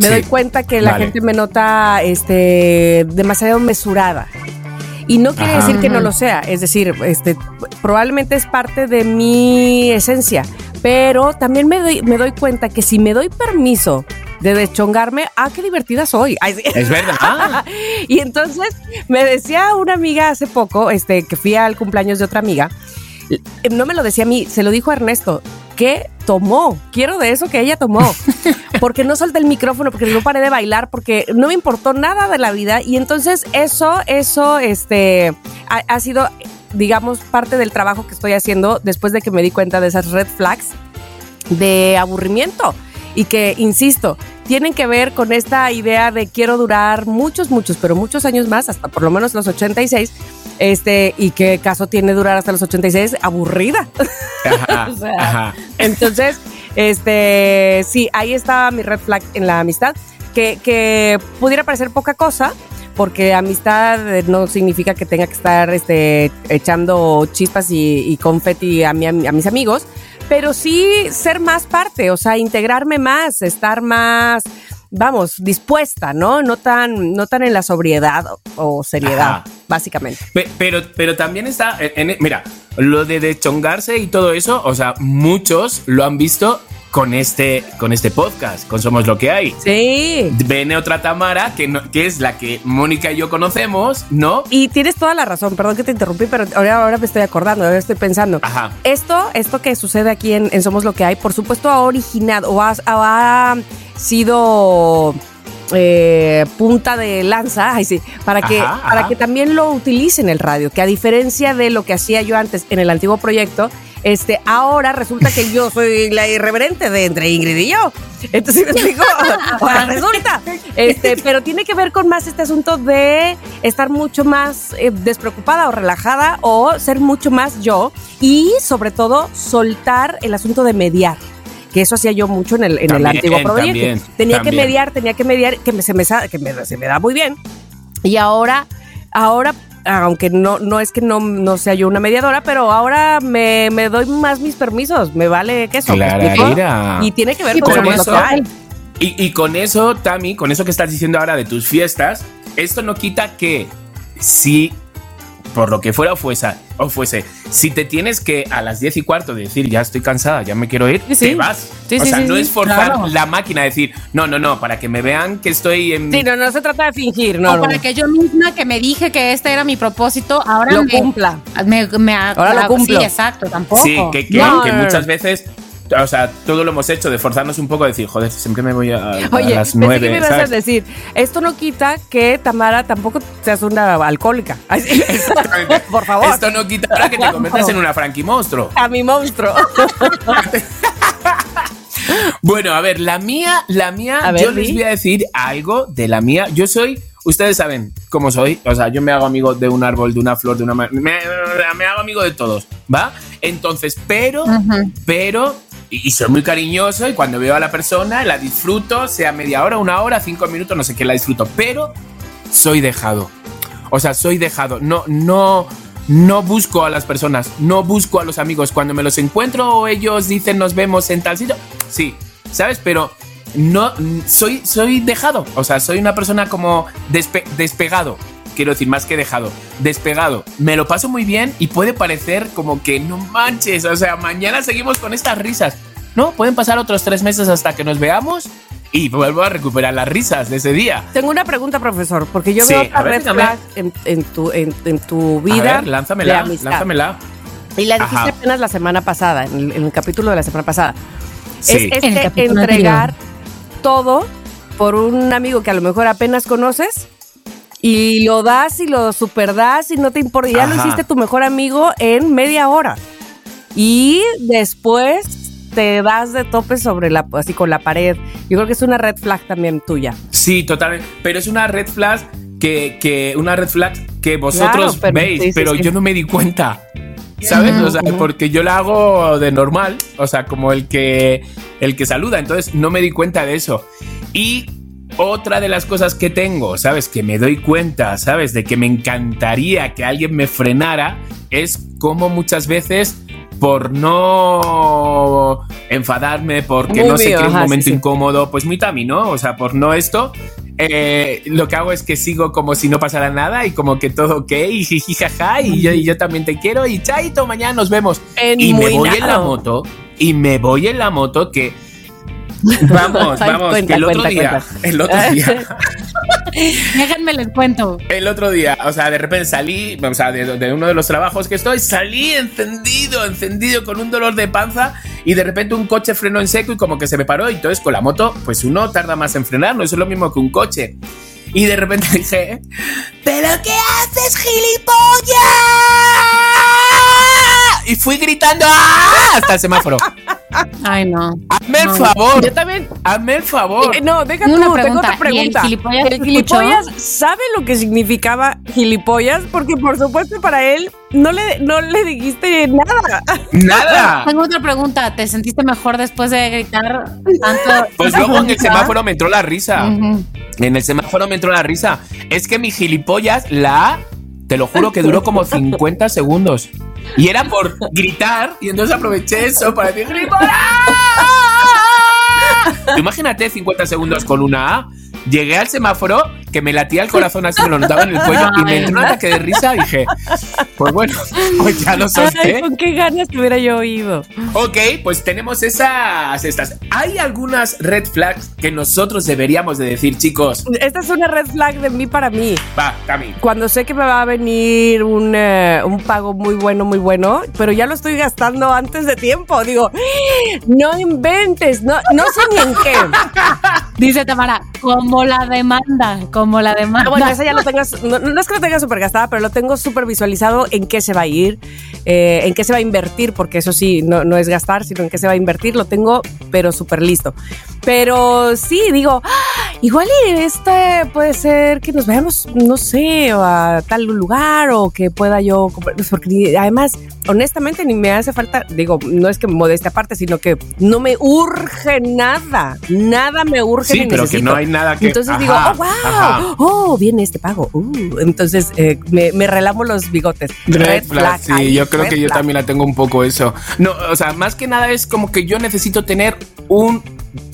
Me doy cuenta que la gente me nota este, demasiado mesurada. Y no quiere decir que no lo sea, es decir, este, probablemente es parte de mi esencia, pero también me doy, me doy cuenta que si me doy permiso de deschongarme, ah, qué divertida soy. Es verdad. y entonces me decía una amiga hace poco, este, que fui al cumpleaños de otra amiga, no me lo decía a mí, se lo dijo a Ernesto, que tomó. Quiero de eso que ella tomó. Porque no solté el micrófono, porque no paré de bailar, porque no me importó nada de la vida. Y entonces eso, eso, este, ha, sido, digamos, parte del trabajo que estoy haciendo después de que me di cuenta de esas red flags de aburrimiento y que, insisto, tienen que ver con esta idea de quiero durar muchos, muchos, pero muchos años más, hasta por lo menos los 86, este, y qué caso tiene durar hasta los 86, aburrida. Entonces, este, sí, ahí está mi red flag en la amistad, que, que pudiera parecer poca cosa, porque amistad no significa que tenga que estar este, echando chispas y, y confeti a, mi, a mis amigos, pero sí ser más parte, o sea, integrarme más, estar más, vamos, dispuesta, ¿no? No tan, no tan en la sobriedad o, seriedad, básicamente. Pero, pero también está, en, mira, lo de deschongarse y todo eso, o sea, muchos lo han visto con este, con este podcast, con Somos lo que hay. Sí. Viene otra Tamara, que, no, que es la que Mónica y yo conocemos, ¿no? Y tienes toda la razón, perdón que te interrumpí, pero ahora, ahora me estoy acordando, ahora estoy pensando. Ajá. Esto, esto que sucede aquí en, Somos lo que hay, por supuesto ha originado o ha, sido... Eh, punta de lanza, ay sí, para que, para que también lo utilice en el radio, que a diferencia de lo que hacía yo antes en el antiguo proyecto, este, ahora resulta que yo soy la irreverente de entre Ingrid y yo. Entonces me explico, ahora resulta. Este, pero tiene que ver con más este asunto de estar mucho más eh, despreocupada o relajada o ser mucho más yo y sobre todo soltar el asunto de mediar que eso hacía yo mucho en el, en el antiguo proyecto. tenía que mediar, tenía que mediar, que, me, se, me, que me, se me da muy bien. Y ahora, ahora aunque no, no es que no, no sea yo una mediadora, pero ahora me, doy más mis permisos, me vale que eso. Y tiene que ver con, eso. Y, y con eso, Tami, con eso que estás diciendo ahora de tus fiestas, esto no quita que si por lo que fuera o fuese, o fuese, si te tienes que a las 10 y cuarto decir ya estoy cansada, ya me quiero ir, te vas. o sea, no es forzar la máquina a decir, no, no, no, para que me vean que estoy en. Sí, no, no se trata de fingir, no. O para que yo misma que me dije que este era mi propósito, ahora lo cumpla. Me, ahora lo cumplo. Sí, exacto, tampoco. Sí, que, que muchas veces o sea, todo lo hemos hecho de forzarnos un poco a decir, joder, siempre me voy a, Oye, a las nueve. ¿qué me vas a decir? Esto no quita que Tamara tampoco seas una alcohólica. Por favor. Esto no quita ahora que te conviertas en una Frankie monstruo. A mi monstruo. bueno, a ver, la mía, la mía, yo les voy a decir algo de la mía. Yo soy ustedes saben cómo soy. O sea, yo me hago amigo de un árbol, de una flor, de una. Me, me hago amigo de todos, ¿va? Entonces, pero, pero y, soy muy cariñoso y cuando veo a la persona la disfruto, sea media hora, una hora, cinco minutos, no sé qué la disfruto, pero soy dejado. O sea, soy dejado. No, no, no busco a las personas, no busco a los amigos. Cuando me los encuentro o ellos dicen nos vemos en tal sitio, sí, ¿sabes? Pero no, soy, soy dejado. O sea, soy una persona como despegado quiero decir, más que dejado, despegado. Me lo paso muy bien y puede parecer como que no manches, o sea, mañana seguimos con estas risas. No, pueden pasar otros tres meses hasta que nos veamos y vuelvo a recuperar las risas de ese día. Tengo una pregunta, profesor, porque yo veo a red en, tu, en, tu vida. A ver, lánzamela, lánzamela. Y la dijiste apenas la semana pasada, en el, capítulo de la semana pasada. Sí. Es este entregar todo por un amigo que a lo mejor apenas conoces y lo das y lo super das y no te importa. Ya lo hiciste tu mejor amigo en media hora. Y después te das de tope sobre la, así con la pared. Yo creo que es una red flag también tuya. Sí, totalmente. Pero es una red flag que, que una red flag que vosotros veis, pero yo no me di cuenta. ¿Sabes? O sea, porque yo la hago de normal, o sea, como el que el que saluda, entonces no me di cuenta de eso. Y otra de las cosas que tengo, ¿sabes? Que me doy cuenta, ¿sabes? De que me encantaría que alguien me frenara, es como muchas veces por no enfadarme, porque no sé qué es un momento incómodo, pues muy tami, ¿no? O sea, por no esto, eh, lo que hago es que sigo como si no pasara nada y como que todo ok, y jijijaja, y yo, y yo también te quiero, y chaito, mañana nos vemos. y me voy en la moto, y me voy en la moto que Vamos, vamos, que el otro día, el otro día. Déjenme les cuento. El otro día, o sea, de repente salí, o sea, de, uno de los trabajos que estoy, salí encendido, encendido con un dolor de panza y de repente un coche frenó en seco y como que se me paró y entonces con la moto, pues uno tarda más en frenar, no es lo mismo que un coche. Y de repente dije, ¿pero qué haces, gilipollas? Y fui gritando ¡Ah! hasta el semáforo. Ay, no. Hazme el No. favor. Yo también. Hazme el favor. Eh, no, Tengo tú, una tengo pregunta. otra ¿Y el pregunta. gilipollas ¿El escuchó? gilipollas sabe lo que significaba gilipollas? Porque por supuesto para él no le, no le dijiste nada. Nada. Tengo otra pregunta. ¿Te sentiste mejor después de gritar tanto? Pues luego en el semáforo me entró la risa. En el semáforo me entró la risa. Es que mi gilipollas, la A, te lo juro que duró como 50 segundos. Y era por gritar, y entonces aproveché eso para decir. Tú Imagínate 50 segundos con una A. Llegué al semáforo, que me latía el corazón así, me lo notaba en el cuello, y me entró un ataque de risa y dije, pues bueno, pues ya lo Ay, solté. con qué ganas te hubiera yo oído. Ok, pues tenemos esas estas. Hay algunas red flags que nosotros deberíamos de decir, chicos. Esta es una red flag de mí para mí. Va, Cami. Cuando sé que me va a venir un, eh, un pago muy bueno, muy bueno, pero ya lo estoy gastando antes de tiempo. Digo, no inventes, no, no sé ni en qué. Dice Tamara, como la demanda, como la demanda. Ah, bueno, esa ya lo tengas, no, no es que lo tenga súper gastada, pero lo tengo súper visualizado en qué se va a ir, eh, en qué se va a invertir, porque eso sí, no, no es gastar, sino en qué se va a invertir, lo tengo, pero súper listo. Pero sí, digo, "Ah, igual y este puede ser que nos vayamos, no sé, a tal lugar o que pueda yo, comprar", pues, porque además, honestamente, ni me hace falta, digo, no es que me modeste aparte, sino que no me urge nada, nada me urge Sí, pero que necesito. no hay nada Entonces digo, Ajá, oh, wow, ajá. oh, viene este pago. Uh, entonces eh, me, me relamo los bigotes. Red flag, sí, ahí, yo creo red que yo flag. también la tengo un poco eso. No, o sea, más que nada es como que yo necesito tener un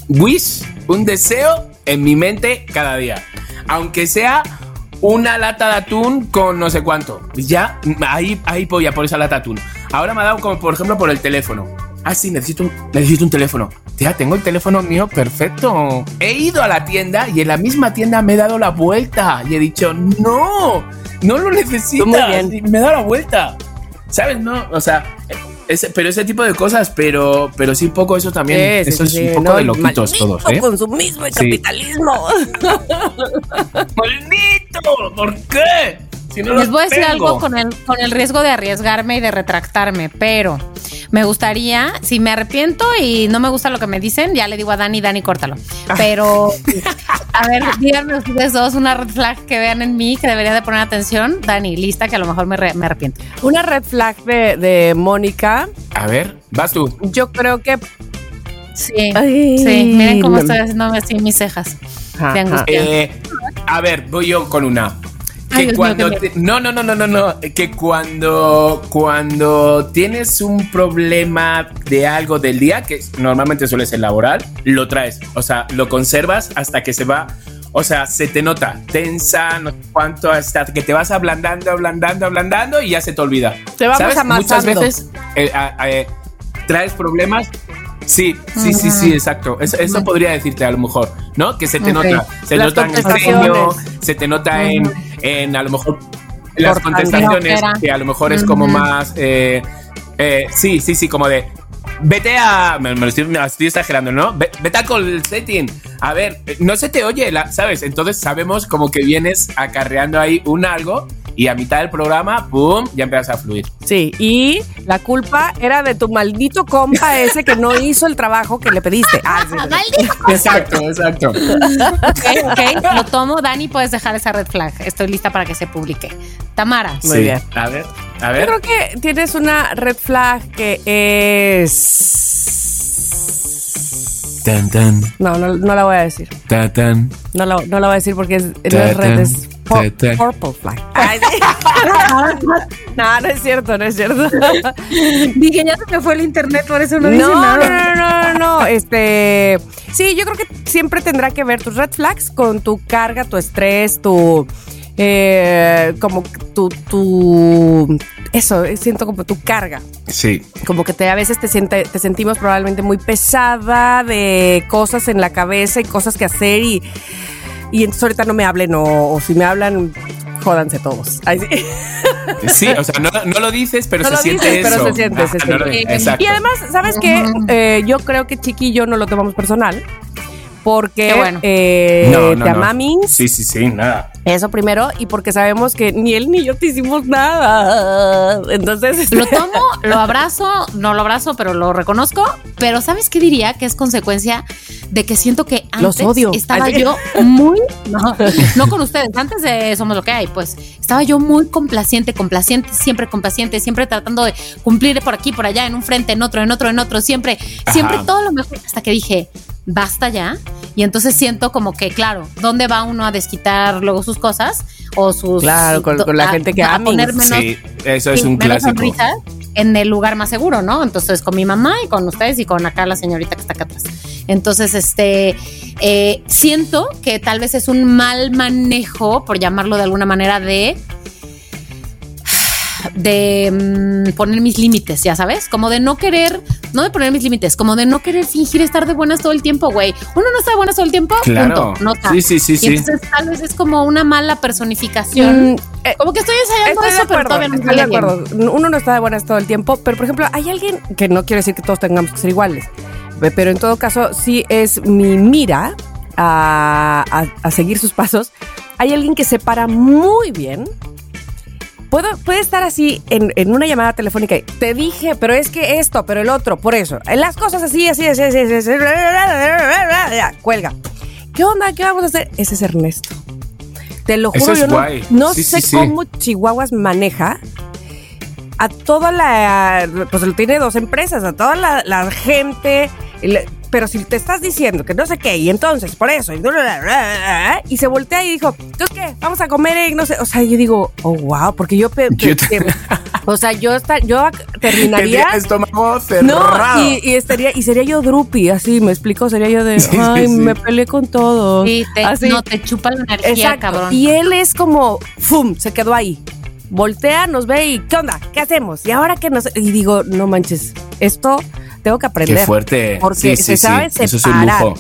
wish, un deseo en mi mente cada día. Aunque sea una lata de atún con no sé cuánto. Ya, ahí, ahí voy a por esa lata de atún. Ahora me ha dado como, por ejemplo, por el teléfono. Ah, sí, necesito un, necesito un teléfono. Ya, tengo el teléfono mío, perfecto. He ido a la tienda y en la misma tienda me he dado la vuelta y he dicho, no, no lo necesito. Me he dado la vuelta. ¿Sabes? No, o sea, ese- pero ese tipo de cosas, pero, pero sí un poco eso también. Sí, eso sí, es un poco no, de loquitos todos, ¿eh? consumismo y Sí. capitalismo. ¡Maldito! ¿Por qué? Si no Les voy a decir algo con el, con el riesgo de arriesgarme y de retractarme, pero me gustaría, si me arrepiento y no me gusta lo que me dicen, ya le digo a Dani, Dani, córtalo. Pero, a ver, díganme ustedes dos una red flag que vean en mí que debería de poner atención. Dani, lista, que a lo mejor me, re- me arrepiento. Una red flag de, de Mónica, A ver, vas tú. yo creo que. Sí, Ay, sí, miren cómo no. estoy haciendo así mis cejas. Ajá, de angustia. Eh, a ver, voy yo con una. Que mío, cuando te- no, no, no, no, no, no. Que cuando, cuando tienes un problema de algo del día, que normalmente suele ser laboral, lo traes. O sea, lo conservas hasta que se va. O sea, se te nota tensa, no sé cuánto, hasta que te vas ablandando, ablandando, ablandando y ya se te olvida. Te vamos ¿Sabes? Muchas amasando. veces eh, eh, traes problemas. Sí, sí, sí, sí, exacto. Eso, eso podría decirte a lo mejor, ¿no? Que se te nota. Se Las nota en el contestaciones. ceño, se te nota en, en a lo mejor las contestaciones, que a lo mejor es como más. eh, eh, sí, sí, sí, como de. Vete a. Me, me lo estoy, me lo estoy exagerando, ¿no? Ve- Vete a call setting. A ver, eh, no se te oye, la- ¿sabes? Entonces sabemos como que vienes acarreando ahí un algo y a mitad del programa, ¡pum! ya empiezas a fluir. Sí, y la culpa era de tu maldito compa ese que no hizo el trabajo que le pediste. Ah, sí. Exacto, exacto. Ok, ok, lo tomo. Dani, puedes dejar esa red flag. Estoy lista para que se publique. Tamara. Muy Sí. bien. A ver, a Yo ver. creo que tienes una red flag que es. Tan, tan, No, no, no la voy a decir. tan, tan. No la, no la voy a decir porque es, no es red, es por- purple flag. Ay, sí. no, no es cierto, no es cierto. Dije, ya se me fue el internet, por eso no, No, dice no, nada. no, no, no, no, este, sí, yo creo que siempre tendrá que ver tus red flags con tu carga, tu estrés, tu, eh, como tu, tu, eso, siento como tu carga, Sí. como que te, a veces te, siente, te sentimos probablemente muy pesada de cosas en la cabeza y cosas que hacer y, y entonces ahorita no me hablen o, o si me hablan, jódanse todos. Ay, sí. Sí, o sea, no, no lo dices, pero No se lo siente dices, eso. pero se siente, no siente. exacto. Y además, ¿sabes qué? Eh, yo creo que Chiqui y yo no lo tomamos personal, porque bueno. eh, No, no, te no. amamos. Sí, sí, sí, nada. Eso primero, y porque sabemos que ni él ni yo te hicimos nada. Entonces, Lo tomo, lo abrazo, no lo abrazo, pero lo reconozco. Pero ¿sabes qué diría? Que es consecuencia de que siento que antes Los odio. estaba Así. yo muy, no, no con ustedes, antes de Somos lo que hay, pues estaba yo muy complaciente, complaciente, siempre complaciente, siempre tratando de cumplir por aquí, por allá, en un frente, en otro, en otro, en otro, siempre, siempre todo lo mejor, hasta que dije, basta ya. Y entonces siento como que, claro, ¿dónde va uno a desquitar luego sus cosas? O sus... Claro, con- con la gente que a poner menos, Sí, eso es un clásico. en el lugar más seguro, ¿no? Entonces, con mi mamá y con ustedes y con acá la señorita que está acá atrás. Entonces, este, eh, siento que tal vez es un mal manejo, por llamarlo de alguna manera, de de mm, poner mis límites, ya sabes, como de no querer, no de poner mis límites, como de no querer fingir estar de buenas todo el tiempo, güey. Uno no está de buenas todo el tiempo, Claro. punto, no está. Sí, sí, sí, y sí. entonces tal vez es como una mala personificación. mm, eh, como que estoy ensayando Estoy de eso, pero todavía no estoy de acuerdo. Uno no está de buenas todo el tiempo, pero por ejemplo, hay alguien que no quiere decir que todos tengamos que ser iguales, pe- pero en todo caso sí es mi mira a, a- a seguir sus pasos. Hay alguien que se para muy bien. Puedo, puede estar así en, en una llamada telefónica y te dije, pero es que esto, pero el otro, por eso. Las cosas así, así, así, así, así, así, ya, cuelga. ¿Qué onda? ¿Qué vamos a hacer? Ese es Ernesto. Te lo juro, es yo no, no Sí, sé sí, sí. cómo Chihuahuas maneja a toda la, pues él tiene dos empresas, a toda la, la gente, pero si te estás diciendo que no sé qué, y entonces por eso, y, y se voltea y dijo, ¿tú qué? Vamos a comer, y no sé, o sea, yo digo, oh, wow, porque yo, te- o sea, yo, yo terminaría... Estómago No, cerrado. y, y estaría, y sería yo drupi, así, me explico, sería yo de, Sí, ay, sí. me peleé con todos. Sí, te, Así. no, te chupa la energía, Exacto. cabrón. Y él es como, ¡fum! Se quedó ahí. Voltea, nos ve y, ¿qué onda? ¿Qué hacemos? Y ahora que nos. Y digo, no manches, esto tengo que aprender. Qué fuerte. Porque Sí, se sí, sí. sabe Eso es un separar. lujo.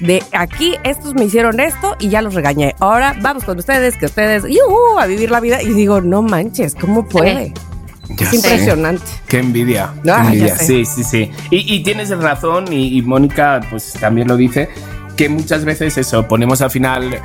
De aquí, estos me hicieron esto y ya los regañé. Ahora vamos con ustedes, que ustedes, ¡yuhu! a vivir la vida. Y digo, no manches, ¿cómo puede? Ya Es sé. impresionante. Qué envidia. qué Ah, envidia. Sí, sí, sí. Y, y tienes razón, y, y Mónica, pues también lo dice, que muchas veces eso, ponemos al final.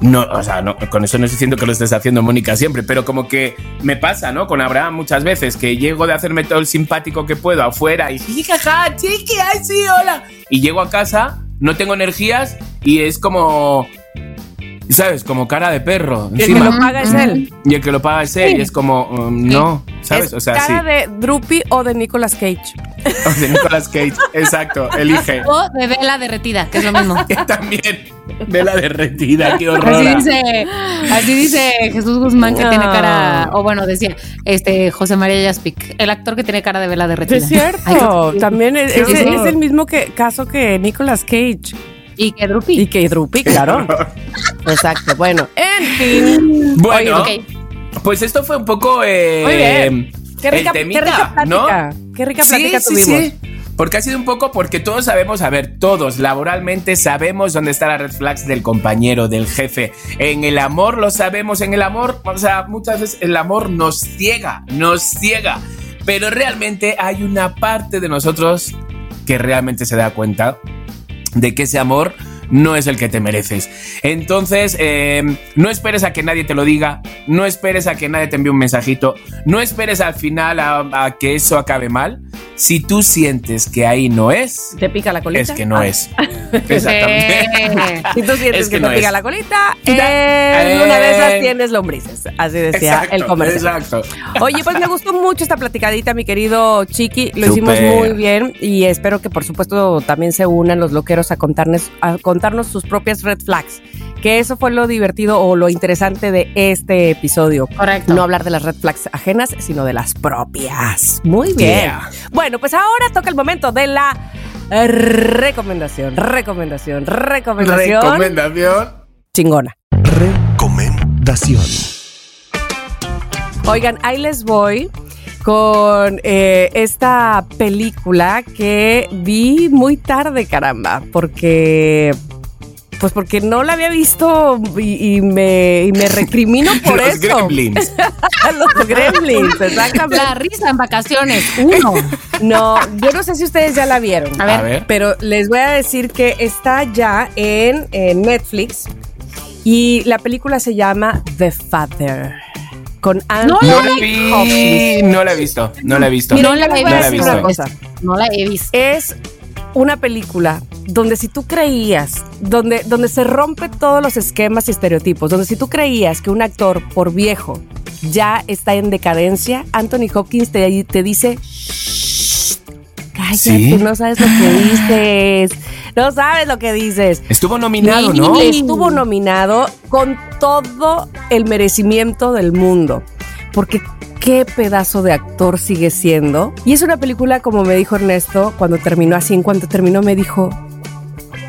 No, o sea, no, con eso no estoy diciendo que lo estés haciendo, Mónica, siempre, pero como que me pasa, ¿no? Con Abraham muchas veces, que llego de hacerme todo el simpático que puedo afuera y jajaja, chiqui, ay, sí, hola. Y llego a casa, no tengo energías y es como. ¿Sabes? Como cara de perro. Y el que lo paga es él. Y el que lo paga es él, y es como, um, no, ¿sabes? Es O sea, sí. cara de Drupi o de Nicolas Cage. O de Nicolas Cage, exacto, elige. O de vela derretida, que es lo mismo. Que también vela derretida, qué horror. Así dice, así dice Jesús Guzmán que No. tiene cara, o bueno, decía este José María Yaspic, el actor que tiene cara de vela derretida. Es cierto. Ay, También es, Sí, es el mismo que, caso que Nicolas Cage. Y que Drupi. Y que Drupi, claro. Exacto. Bueno, en fin. Bueno, Oye, pues esto fue un poco. eh, Muy bien. Qué rica, qué temita, rica plática. ¿no? Qué rica plática sí, tuvimos. sí. Porque ha sido un poco porque todos sabemos, a ver, todos laboralmente sabemos dónde está la red flags del compañero, del jefe. En el amor lo sabemos, en el amor, o sea, muchas veces el amor nos ciega, nos ciega. Pero realmente hay una parte de nosotros que realmente se da cuenta de que ese amor no es el que te mereces. Entonces, eh, no esperes a que nadie te lo diga, no esperes a que nadie te envíe un mensajito, no esperes al final a que eso acabe mal. Si tú sientes que ahí no es, ¿Te pica la colita? es que no Ah. es. Exactamente. Eh, Si tú sientes Es que, que te no pica es. la colita, Eh. en una de esas tienes lombrices. Así decía Exacto, el comercial. Exacto. Oye, pues me gustó mucho esta platicadita, mi querido Chiqui. Lo hicimos Súper. muy bien y espero que por supuesto también se unan los loqueros a contarnos, a contarnos sus propias red flags. Que eso fue lo divertido o lo interesante de este episodio. Correcto. No hablar de las red flags ajenas, sino de las propias. Muy bien. Yeah. Bueno, pues ahora toca el momento de la recomendación, recomendación, recomendación Recomendación. chingona. Recomendación. Oigan, ahí les voy con eh, esta película que vi muy tarde, caramba, porque Pues porque no la había visto y, me, y me, recrimino por Los eso. Gremlins. Los gremlins, exactamente. La risa en vacaciones, uno. No, yo no sé si ustedes ya la vieron. A ver. A ver. Pero les voy a decir que está ya en, en Netflix y la película se llama The Father. Con Anthony No la vi, no la he visto, no la he visto. Mira, No la he visto. cosa. No la he visto. Es una película donde si tú creías, donde, donde se rompe todos los esquemas y estereotipos, donde si tú creías que un actor por viejo ya está en decadencia, Anthony Hopkins te, te dice, "Shh, cállate, ¿Sí? no sabes lo que dices, no sabes lo que dices. Estuvo nominado, Y ¿no? Estuvo nominado con todo el merecimiento del mundo. Porque qué pedazo de actor sigue siendo. Y es una película, como me dijo Ernesto, cuando terminó así, en cuanto terminó me dijo,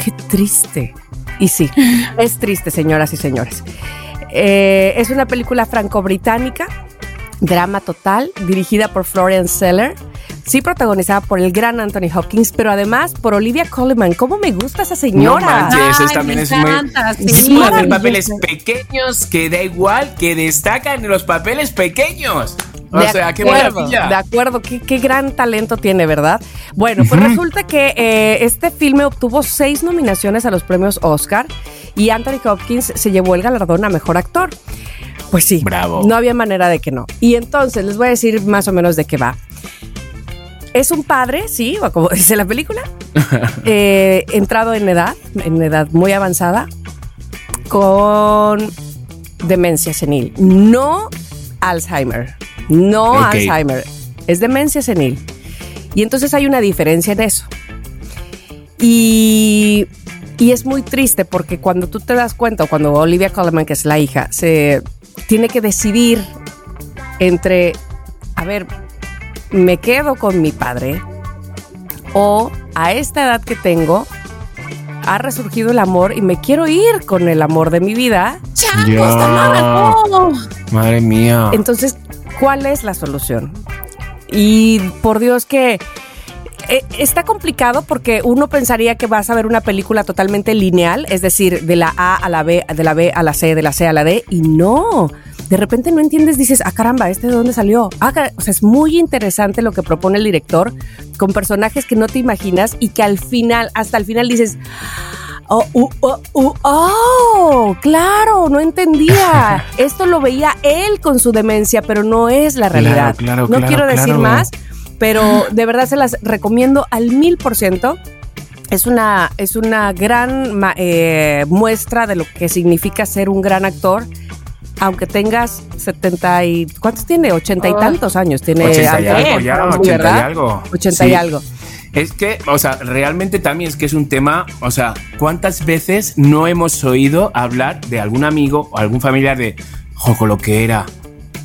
qué triste. Y sí, es triste, señoras y señores. Eh, es una película franco-británica, drama total, dirigida por Florian Seller. Sí, protagonizada por el gran Anthony Hopkins, pero además por Olivia Colman. ¿Cómo me gusta esa No señora? manches, Ay, es también me es muy. encanta, sí. Muy hacer maravillosa. papeles pequeños que da igual, que destacan los papeles pequeños. O De sea, qué acuerdo, maravilla. De acuerdo, qué, qué gran talento tiene, ¿verdad? Bueno, pues resulta que eh, este filme obtuvo seis nominaciones a los premios Oscar y Anthony Hopkins se llevó el galardón a mejor actor. Pues sí, Bravo. no había manera de que no. Y entonces les voy a decir más o menos de qué va. Es un padre, sí, o como dice la película, eh, entrado en edad, en edad muy avanzada, con demencia senil. No Alzheimer, no. Alzheimer, es demencia senil. Y entonces hay una diferencia en eso. Y, y es muy triste porque cuando tú te das cuenta, o cuando Olivia Colman, que es la hija, se tiene que decidir entre, a ver, me quedo con mi padre o a esta edad que tengo ha resurgido el amor y me quiero ir con el amor de mi vida. Ya. Madre mía. Entonces, ¿cuál es la solución? Y por Dios que eh, está complicado porque uno pensaría que vas a ver una película totalmente lineal, es decir, de la A a la B, de la B a la C, de la C a la D, y no. De repente no entiendes, dices, ah, caramba, ¿este de dónde salió? Ah, o sea, es muy interesante lo que propone el director con personajes que no te imaginas y que al final, hasta el final dices, Oh, uh, oh, uh, oh, claro, no entendía. Esto lo veía él con su demencia, pero no es la realidad. claro, no claro, quiero decir más, pero de verdad se las recomiendo al mil por ciento. Es una, es una gran eh, muestra de lo que significa ser un gran actor. Aunque tengas 70 y... ¿Cuántos tiene? 80 y Oh. tantos años. Tiene 80 y Anthony algo ya, Hopkins, 80 y ¿verdad? algo. 80 Sí. y algo. Es que, o sea, realmente también es que es un tema, o sea, ¿cuántas veces no hemos oído hablar de algún amigo o algún familiar de, jo, con lo que era,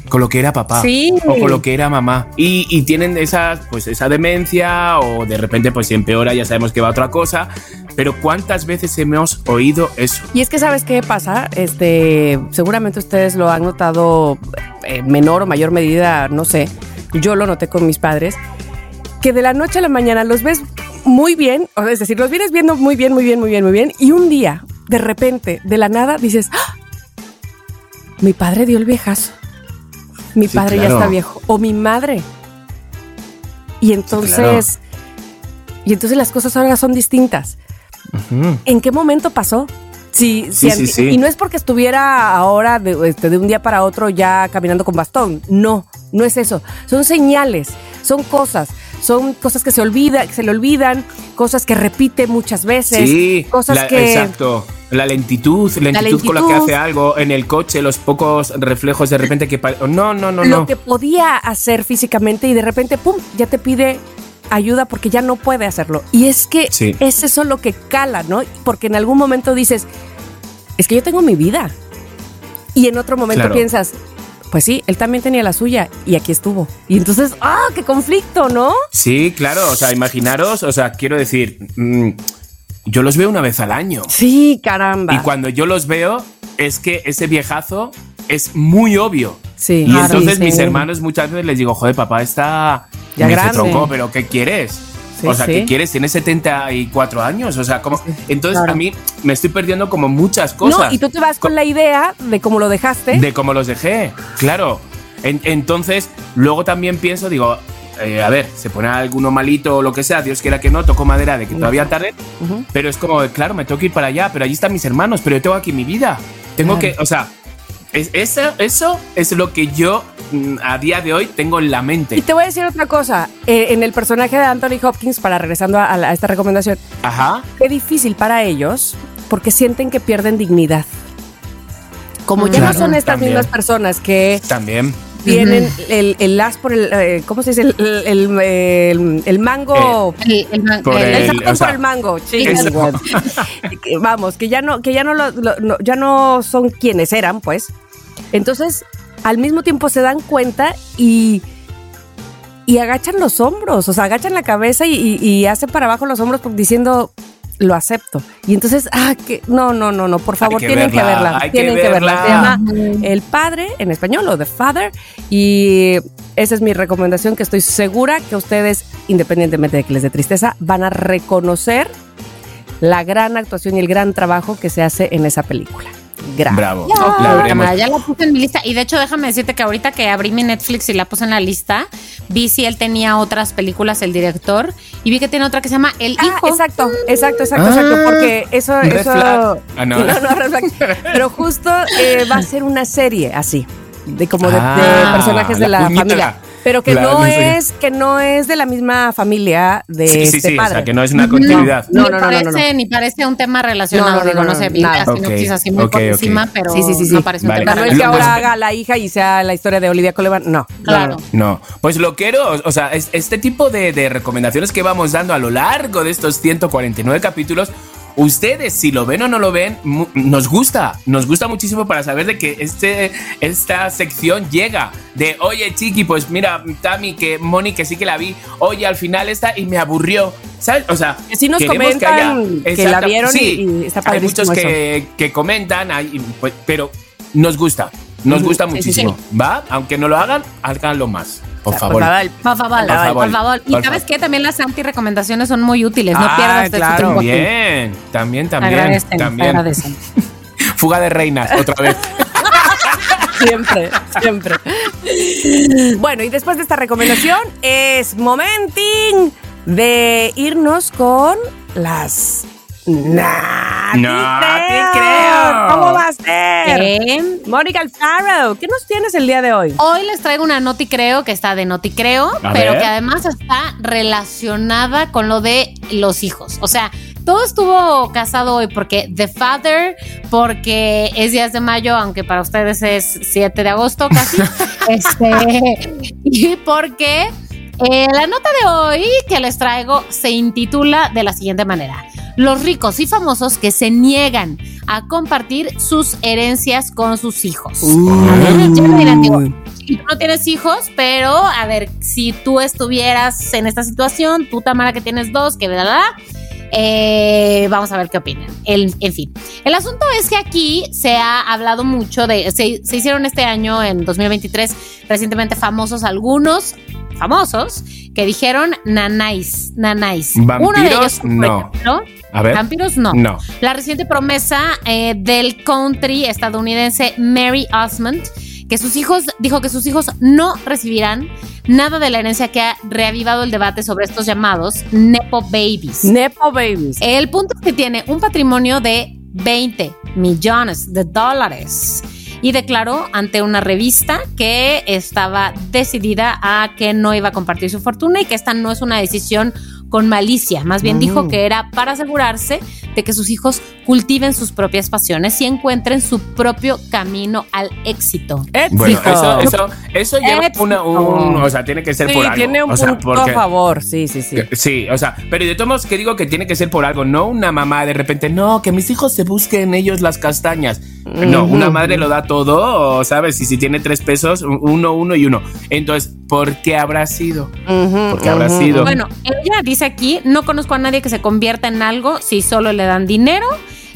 con lo que era papá, Sí. o con lo que era mamá, y, y tienen esa, pues, esa demencia o de repente pues se empeora, ya sabemos que va a otra cosa, pero ¿cuántas veces hemos oído eso? Y es que sabes qué pasa, este, seguramente ustedes lo han notado en menor o mayor medida, no sé. Yo lo noté con mis padres, que de la noche a la mañana los ves muy bien, es decir, los vienes viendo muy bien, muy bien, muy bien, muy bien, y un día, de repente, de la nada, dices, ¡Ah! mi padre dio el viejazo, mi Sí, padre ya está viejo, o mi madre. Y entonces, y entonces las cosas ahora son distintas. ¿En qué momento pasó? Sí, Sí, sí. Y no es porque estuviera ahora de, este, de un día para otro ya caminando con bastón. No, no es eso. Son señales, son cosas, son cosas que se olvida, que se le olvidan, cosas que repite muchas veces, Sí, cosas la- que exacto. La lentitud, lentitud, lentitud. con la que hace algo en el coche, los pocos reflejos de repente que... pa- No, no, no, lo no. que podía hacer físicamente y de repente, pum, ya te pide ayuda porque ya no puede hacerlo. Y es que Sí. es eso lo que cala, ¿no? Porque en algún momento dices, es que yo tengo mi vida. Y en otro momento Claro. piensas, pues sí, él también tenía la suya y aquí estuvo. Y entonces, ¡ah, qué conflicto, ¿no? Sí, claro, o sea, imaginaros, o sea, quiero decir, mm, yo los veo una vez al año. Sí, caramba. Y cuando yo los veo, es que ese viejazo es muy obvio. Sí. Y entonces sí, mis sí. hermanos muchas veces les digo, joder, papá está Ya me grande. tronco, pero ¿qué quieres? Sí, o sea, sí. ¿qué quieres? Tienes 74 años. O sea, como. Entonces, claro. a mí me estoy perdiendo como muchas cosas. No, y tú te vas con la idea de cómo lo dejaste. De cómo los dejé, claro. En- entonces, luego también pienso, digo, eh, a ver, se pone alguno malito o lo que sea, Dios quiera que no, toco madera de que todavía tarde, Ujú. pero es como, claro, me tengo que ir para allá, pero allí están mis hermanos, pero yo tengo aquí mi vida. Tengo Claro. que, o sea, es- eso, eso es lo que yo mm, a día de hoy tengo en la mente. Y te voy a decir otra cosa. Eh, en el personaje de Anthony Hopkins, para regresando a, la- a esta recomendación, Ajá. qué difícil para ellos porque sienten que pierden dignidad. Como ya Claro, no son estas también. mismas personas que También. tienen el, el as por el. eh, ¿Cómo se dice? El, el- el- el mango. El, el man- Por el- el el- o sea, por el mango, Vamos, que ya no, que ya no, lo- lo- no- ya no son quienes eran, pues. Entonces, al mismo tiempo se dan cuenta y y agachan los hombros, o sea, agachan la cabeza y, y- y hacen para abajo los hombros diciendo lo acepto. Y entonces, ah, que no, no, no, no, por favor, que tienen que verla, que tienen que verla. Se verla. llama El Padre en español o The Father y esa es mi recomendación que estoy segura que ustedes, independientemente de que les dé tristeza, van a reconocer la gran actuación y el gran trabajo que se hace en esa película. Gracias. Bravo. Ya, La ya la puse en mi lista. Y de hecho, déjame decirte que ahorita que abrí mi Netflix y la puse en la lista, vi si él tenía otras películas, el director, y vi que tiene otra que se llama El Ah, Hijo. exacto, exacto, exacto, Ah. exacto, porque eso, Red eso, flag. Ah, no. red flag. pero justo eh, va a ser una serie así, de como de, de Ah, personajes de la familia, pero que La- no es que no es de la misma familia de Sí, sí, este sí. O padre. sea, que no es una continuidad. No, ni no, no, no, no, parece, no. Ni parece un tema relacionado, No, no, no, digo, no, no, sé, no, vi nada. la Ok, sinopsis así muy ok, por encima, pero Sí, sí, sí, sí. no parece un Vale. tema No es que ahora pues- haga la hija y sea la historia de Olivia Colman, no. Claro. No, pues lo quiero, o sea, es- este tipo de, de recomendaciones que vamos dando a lo largo de estos 149 capítulos, ustedes si lo ven o no lo ven, nos gusta, nos gusta muchísimo para saber de que este, esta sección llega de, oye chiqui, pues mira, Tami, que Moni, que sí que la vi, oye, al final esta y me aburrió, ¿sabes? O sea, Que sí nos comentan que la Exacto, vieron y- sí, y está Hay muchos que, que comentan, hay- pues, pero nos gusta, nos gusta sí, sí, muchísimo, ¿va? Aunque no lo hagan, háganlo más, por favor. favor. Por favor, Por favor, por favor. Y por sabes qué, también las anti-recomendaciones son muy útiles. No Ah, pierdas de claro. tiempo aquí. También, también, agradecen, también. agradecen. Fuga de reinas, otra vez. Siempre, siempre. Bueno, y después de esta recomendación es momenting de irnos con las Nah, No te creo. ¿Cómo va a ser? Eh, Mónica Alfaro, ¿qué nos tienes el día de hoy? Hoy les traigo una noti creo que está de noti creo, A pero ver. que además está relacionada con lo de los hijos. O sea, todo estuvo casado hoy porque The Father, porque es días de mayo, aunque para ustedes es 7 de agosto casi. este, y porque eh, la nota de hoy que les traigo se intitula de la siguiente manera. Los ricos y famosos que se niegan a compartir sus herencias con sus hijos. A ver, ya me dirán, digo, y tú no tienes hijos, pero a ver, si tú estuvieras en esta situación, tú Tamara que tienes dos, que bla, eh, vamos a ver qué opinan. El- en fin, el asunto es que aquí se ha hablado mucho de, se, se hicieron este año, en 2023, recientemente famosos algunos, famosos, que dijeron nanáis, nanáis. Uno de ¿Vampiros? ellos, por No. ejemplo, A ver. Vampiros no. No. La reciente promesa eh, del country estadounidense Mary Osmond, que sus hijos, dijo que sus hijos no recibirán nada de la herencia que ha reavivado el debate sobre estos llamados Nepo Babies. Nepo Babies. El punto es que tiene un patrimonio de 20 millones de dólares y declaró ante una revista que estaba decidida a que no iba a compartir su fortuna y que esta no es una decisión con malicia, más bien Mm. dijo que era para asegurarse de que sus hijos cultiven sus propias pasiones y encuentren su propio camino al éxito. Bueno, eso, eso, eso lleva una, un, o sea, tiene que ser sí, por algo. tiene un o sea, punto porque- a favor, sí, sí, sí. que- Sí, o sea, pero de todos modos que digo que tiene que ser por algo, no una mamá de repente, no, que mis hijos se busquen ellos las castañas. No, una madre lo da todo, o, ¿sabes? Y si tiene tres pesos, uno, uno y uno. Entonces, ¿por qué habrá sido? Ujú, Porque habrá sido. Bueno, ella dice aquí, no conozco a nadie que se convierta en algo si solo le dan dinero.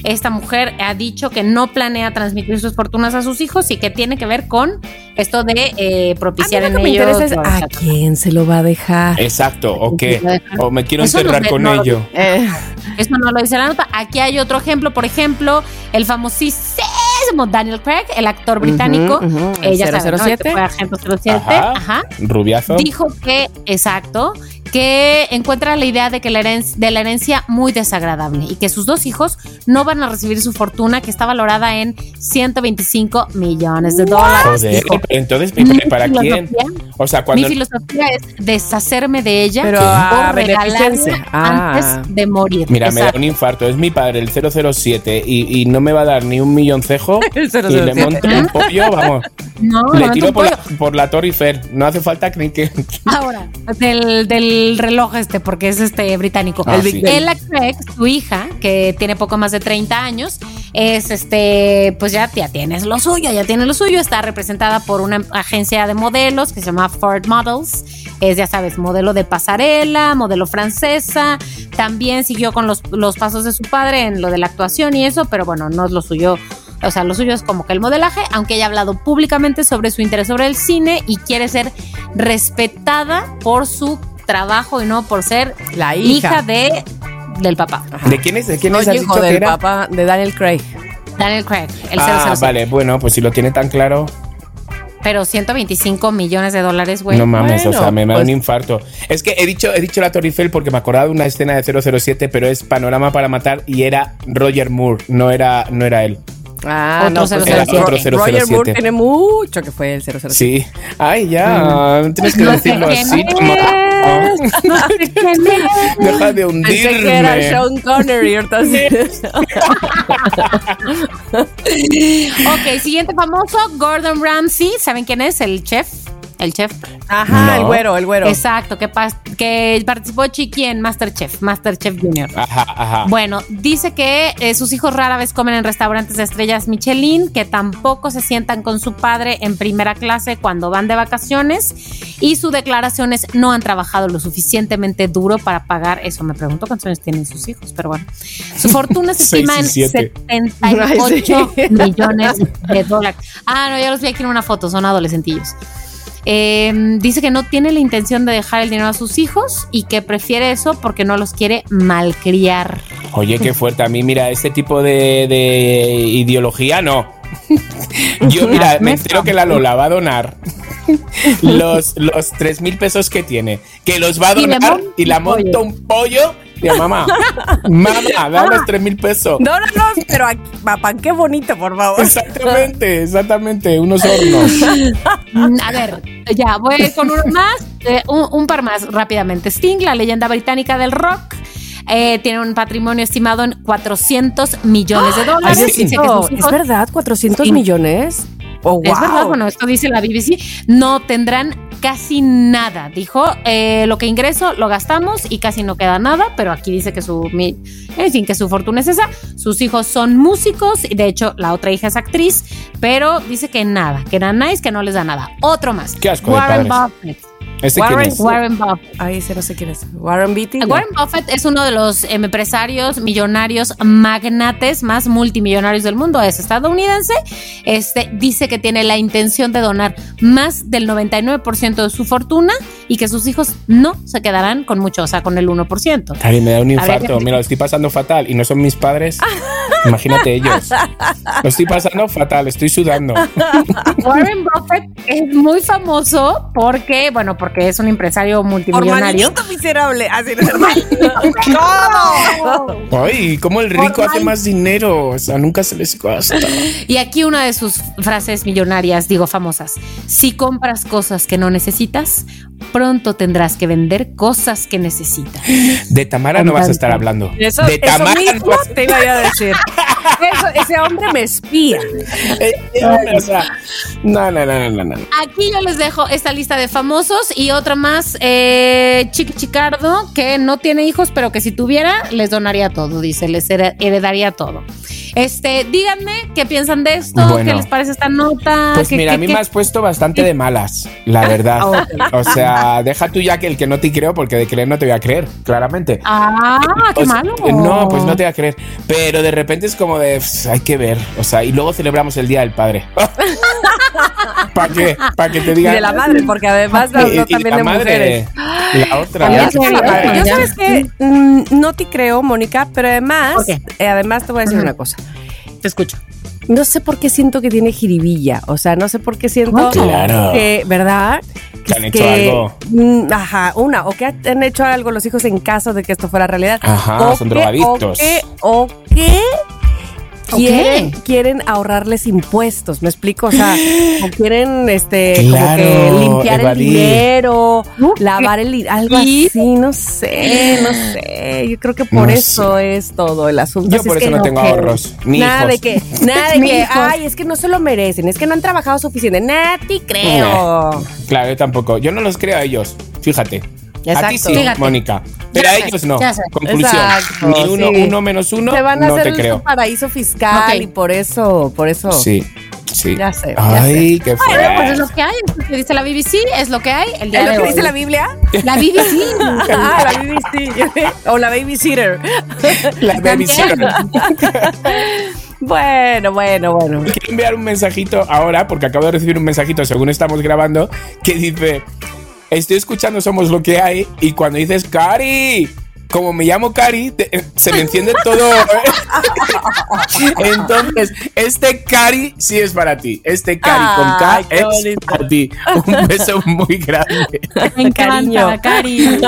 Esta mujer ha dicho que no planea transmitir sus fortunas a sus hijos y que tiene que ver con esto de eh, propiciar a mí lo en que me ellos. interesa es a quién se lo va a dejar. Exacto, o qué. O me quiero Eso no enterrar con no lo- ello. Eh, Eso no lo dice la nota. Aquí hay otro ejemplo, por ejemplo, el famosísimo Daniel Craig, el actor británico. Ujú, ujú, el eh, ya saben, ¿no? 007. Que fue agente 07. Ajá. Ajá. Rubiazo. Dijo que, exacto, que encuentra la idea de que la herencia, de la herencia muy desagradable y que sus dos hijos no van a recibir su fortuna que está valorada en 125 millones de dólares. Joder, entonces, Mi ¿pero ¿para quién? filosofía- O sea, Mi filosofía es deshacerme de ella Pero regalarla. Ah. antes de morir. Mira, me da un infarto. Es mi padre, el 007, y, y no me va a dar ni un milloncejo. El y le 007. monto un pollo, vamos. No, le no, tiro por la, por la Torre Eiffel. No hace falta que. que Ahora, del, del reloj este, porque es este británico. Ah, El Big sí. Ella Craig, su hija, que tiene poco más de 30 años, es este, pues ya, ya tienes lo suyo, ya tiene lo suyo. Está representada por una agencia de modelos que se llama Ford Models. Es, ya sabes, modelo de pasarela, modelo francesa. También siguió con los, los pasos de su padre en lo de la actuación y eso, pero bueno, no es lo suyo. O sea, lo suyo es como que el modelaje, aunque ella ha hablado públicamente sobre su interés sobre el cine y quiere ser respetada por su trabajo y no por ser La hija, hija. de del papá. ¿De quién es? ¿De quién No, es? ¿Has hijo dicho que del era? papá de Daniel Craig. Daniel Craig, el Ah, 007. vale, bueno, pues si lo tiene tan claro, Pero 125 millones de dólares, güey. no mames, bueno, o sea, me, me da un pues- infarto. Es que he dicho, he dicho la Torre Eiffel porque me acordaba de una escena de 007, pero es Panorama para matar y era Roger Moore, no era, no era él. Ah, Otro no, pues 007. era Era otro 007. Roger Moore tiene mucho que fue el 007. Sí. Ay, ya, tienes que No decirlo así, mamá. No sé. Deja de Pensé que era hundirme. Sean Connery. Ok, siguiente famoso, Gordon Ramsay. ¿Saben quién es? El chef. El chef. Ajá, No. el güero, el güero. Exacto, que, participó Chiqui en Masterchef, Masterchef Junior. Ajá, ajá. Bueno, dice que eh, sus hijos rara vez comen en restaurantes de estrellas Michelin, que tampoco se sientan con su padre en primera clase cuando van de vacaciones y su declaración es no han trabajado lo suficientemente duro para pagar eso. Me pregunto cuántos años tienen sus hijos, pero bueno. Su fortuna se estima en siete. 78 Ay, sí. millones de dólares. Ah, no, ya los vi aquí en una foto, son adolescentillos. Eh, dice que no tiene la intención de dejar el dinero a sus hijos y que prefiere eso porque no los quiere malcriar. Oye, qué fuerte. A mí, mira, este tipo de, de ideología no. Yo, mira, me entero que la Lola va a donar los, los 3 mil pesos que tiene, que los va a Y donar monta y la monta un pollo. Digo, mamá, mamá, da los 3 mil pesos. No, no, no, pero aquí, papá, qué bonito, por favor. Exactamente, exactamente, unos hornos. A ver, ya, voy con uno más, eh, un, un par más rápidamente. Sting, la leyenda británica del rock. eh, tiene un patrimonio estimado en 400 millones de dólares. Ay, No, sus ¿Es hijos- verdad? ¿400 Sí. millones? Oh, Es verdad, bueno, esto dice la BBC. No tendrán casi nada. Dijo, eh, lo que ingreso lo gastamos y casi no queda nada, pero aquí dice que su, mi- en fin, que su fortuna es esa. Sus hijos son músicos y de hecho la otra hija es actriz, pero dice que nada, que eran nice, que no les da nada. Otro más. Qué asco Warren padres. Buffett. ¿Este quién Warren- es? Warren Buffett. Ahí sí, no sé quién es. Warren Beatty. no. Warren Buffett es uno de los em, empresarios millonarios magnates más multimillonarios del mundo, es estadounidense. Este dice que tiene la intención de donar más del 99% de su fortuna y que sus hijos no se quedarán con mucho, o sea, con el 1%. Cari, me da un infarto. Mira, lo estoy pasando fatal y no son mis padres. Imagínate ellos. Lo estoy pasando fatal, estoy sudando. Warren Buffett es muy famoso porque, bueno, porque es un empresario multimillonario. maldito miserable. Así no ¿Cómo? Ay, cómo el rico hace más dinero. O sea, nunca se les gasta. Y aquí una de sus frases millonarias, digo famosas. Si compras cosas que no necesitas, pronto tendrás que vender cosas que necesitas. De Tamara no vas a estar hablando. Eso, de eso Tamara no mismo vas a te iba a decir. Eso- ese hombre me espía. Eh, o sea, no, no, no, no, no, no. Aquí yo les dejo esta lista de famosos y otra más. eh, Chiqui Chicardo que no tiene hijos, pero que si tuviera, les donaría todo, dice, les heredaría todo. Este, díganme qué piensan de esto, qué les parece esta nota. Pues mira, a mí me has puesto bastante de malas, la verdad. O sea, deja tú ya que el que no te creo, porque de creer no te voy a creer, claramente. Ah, qué malo. No, pues no te voy a creer. Pero de repente es como de, hay que ver. O sea, y luego celebramos el Día del Padre. ¿Para qué? Para que te digan. De la madre, porque además no, también de mujeres. La otra. Yo sabes que mm, no te creo, Mónica, pero además, eh, además te voy a decir una cosa. Te escucho. No sé por qué siento que tiene jiribilla. O sea, no sé por qué siento que, ¿verdad? Que han hecho algo. Mm, ajá, una, o que han hecho algo los hijos en caso de que esto fuera realidad. Ajá, son drogadictos. O que, quieren, quieren ahorrarles impuestos, ¿me explico? O sea, o quieren este como que limpiar el dinero, lavar el algo así, no sé, no sé. Yo creo que por eso es todo el asunto. Yo por eso no tengo ahorros, ni Nada hijos. de que, nada de que, ay, es que no se lo merecen, es que no han trabajado suficiente. Nada, te creo. Claro, yo tampoco. Yo no los creo a ellos, fíjate. Exacto. A ti sí, Mónica. Pero a ellos no. Conclusión. Ni uno, uno menos uno. Se van a no hacer te creo. un paraíso fiscal y por eso, por eso. Sí. Sí. Ya sé. Ya Ay, sé. qué Bueno, pues es lo que hay, es lo que dice la BBC, es lo que hay el día ¿Es lo de que hoy. dice la Biblia? La BBC. ah, la BBC. o la babysitter. La babysitter. bueno, bueno, bueno. Quiero enviar un mensajito ahora, porque acabo de recibir un mensajito según estamos grabando, que dice: Estoy escuchando Somos lo que hay, y cuando dices Cari, como me llamo Cari, te- se me enciende todo. Entonces, este Cari sí es para ti. Este Cari con K es bonito. para ti. Un beso muy grande. Me encanta. Cari.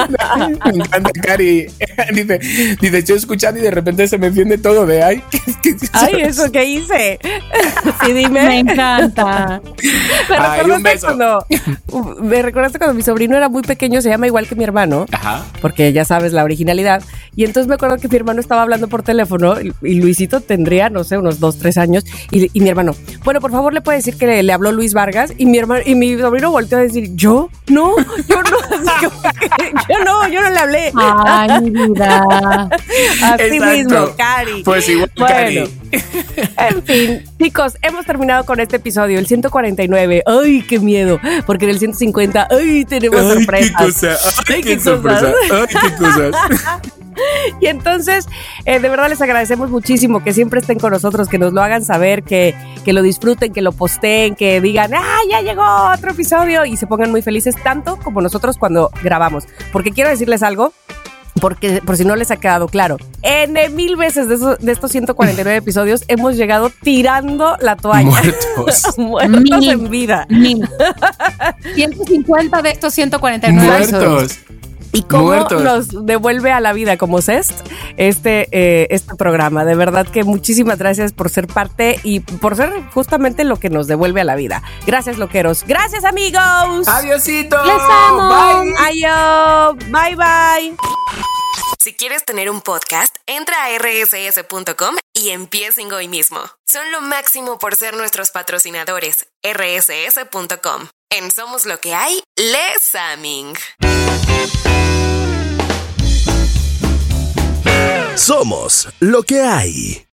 Me encanta, Cari. Dice, dice, estoy escuchando y de repente se me enciende todo de ay. ¿qué- qué- Ay, eso que hice. Sí, Me encanta. Me Ay, un beso. cuando me recordaste cuando mi sobrino era muy pequeño, se llama igual que mi hermano. Ajá. porque ya sabes la Y entonces me acuerdo que mi hermano estaba hablando por teléfono y, Luisito tendría, no sé, unos dos, tres años. Y, y mi hermano, bueno, por favor, le puede decir que le, le habló Luis Vargas. Y mi hermano y mi sobrino volteó a decir, ¿yo? No, yo no. Yo no, yo no le hablé. Ay, mi vida. Así Exacto. mismo, Cari. Pues igual, Bueno. Cari. En fin, chicos, hemos terminado con este episodio, el 149. ¡Ay, qué miedo! Porque en el 150, ¡ay, tenemos sorpresas! Ay, qué sorpresa. Ay, qué cosas. Y entonces, eh, de verdad les agradecemos muchísimo que siempre estén con nosotros, que nos lo hagan saber, que, que lo disfruten, que lo posteen, que digan, ¡ah, ya llegó otro episodio! Y se pongan muy felices, tanto como nosotros cuando grabamos. Porque quiero decirles algo. Porque, por si no les ha quedado claro, en mil veces de, esos- de estos 149 episodios hemos llegado tirando la toalla. Muertos. Muertos Mil. en vida. Mil. 150 de estos 149 episodios. Y cómo Muertos. nos devuelve a la vida como CEST este, eh, este programa. De verdad que muchísimas gracias por ser parte y por ser justamente lo que nos devuelve a la vida. Gracias, loqueros. Gracias, amigos. Adiosito. Les amo. Bye. Ayo. Bye, bye. Si quieres tener un podcast, entra a rss.com y empiecen hoy mismo. Son lo máximo por ser nuestros patrocinadores. rss.com. En Somos lo que hay, Les Aming. Somos lo que hay.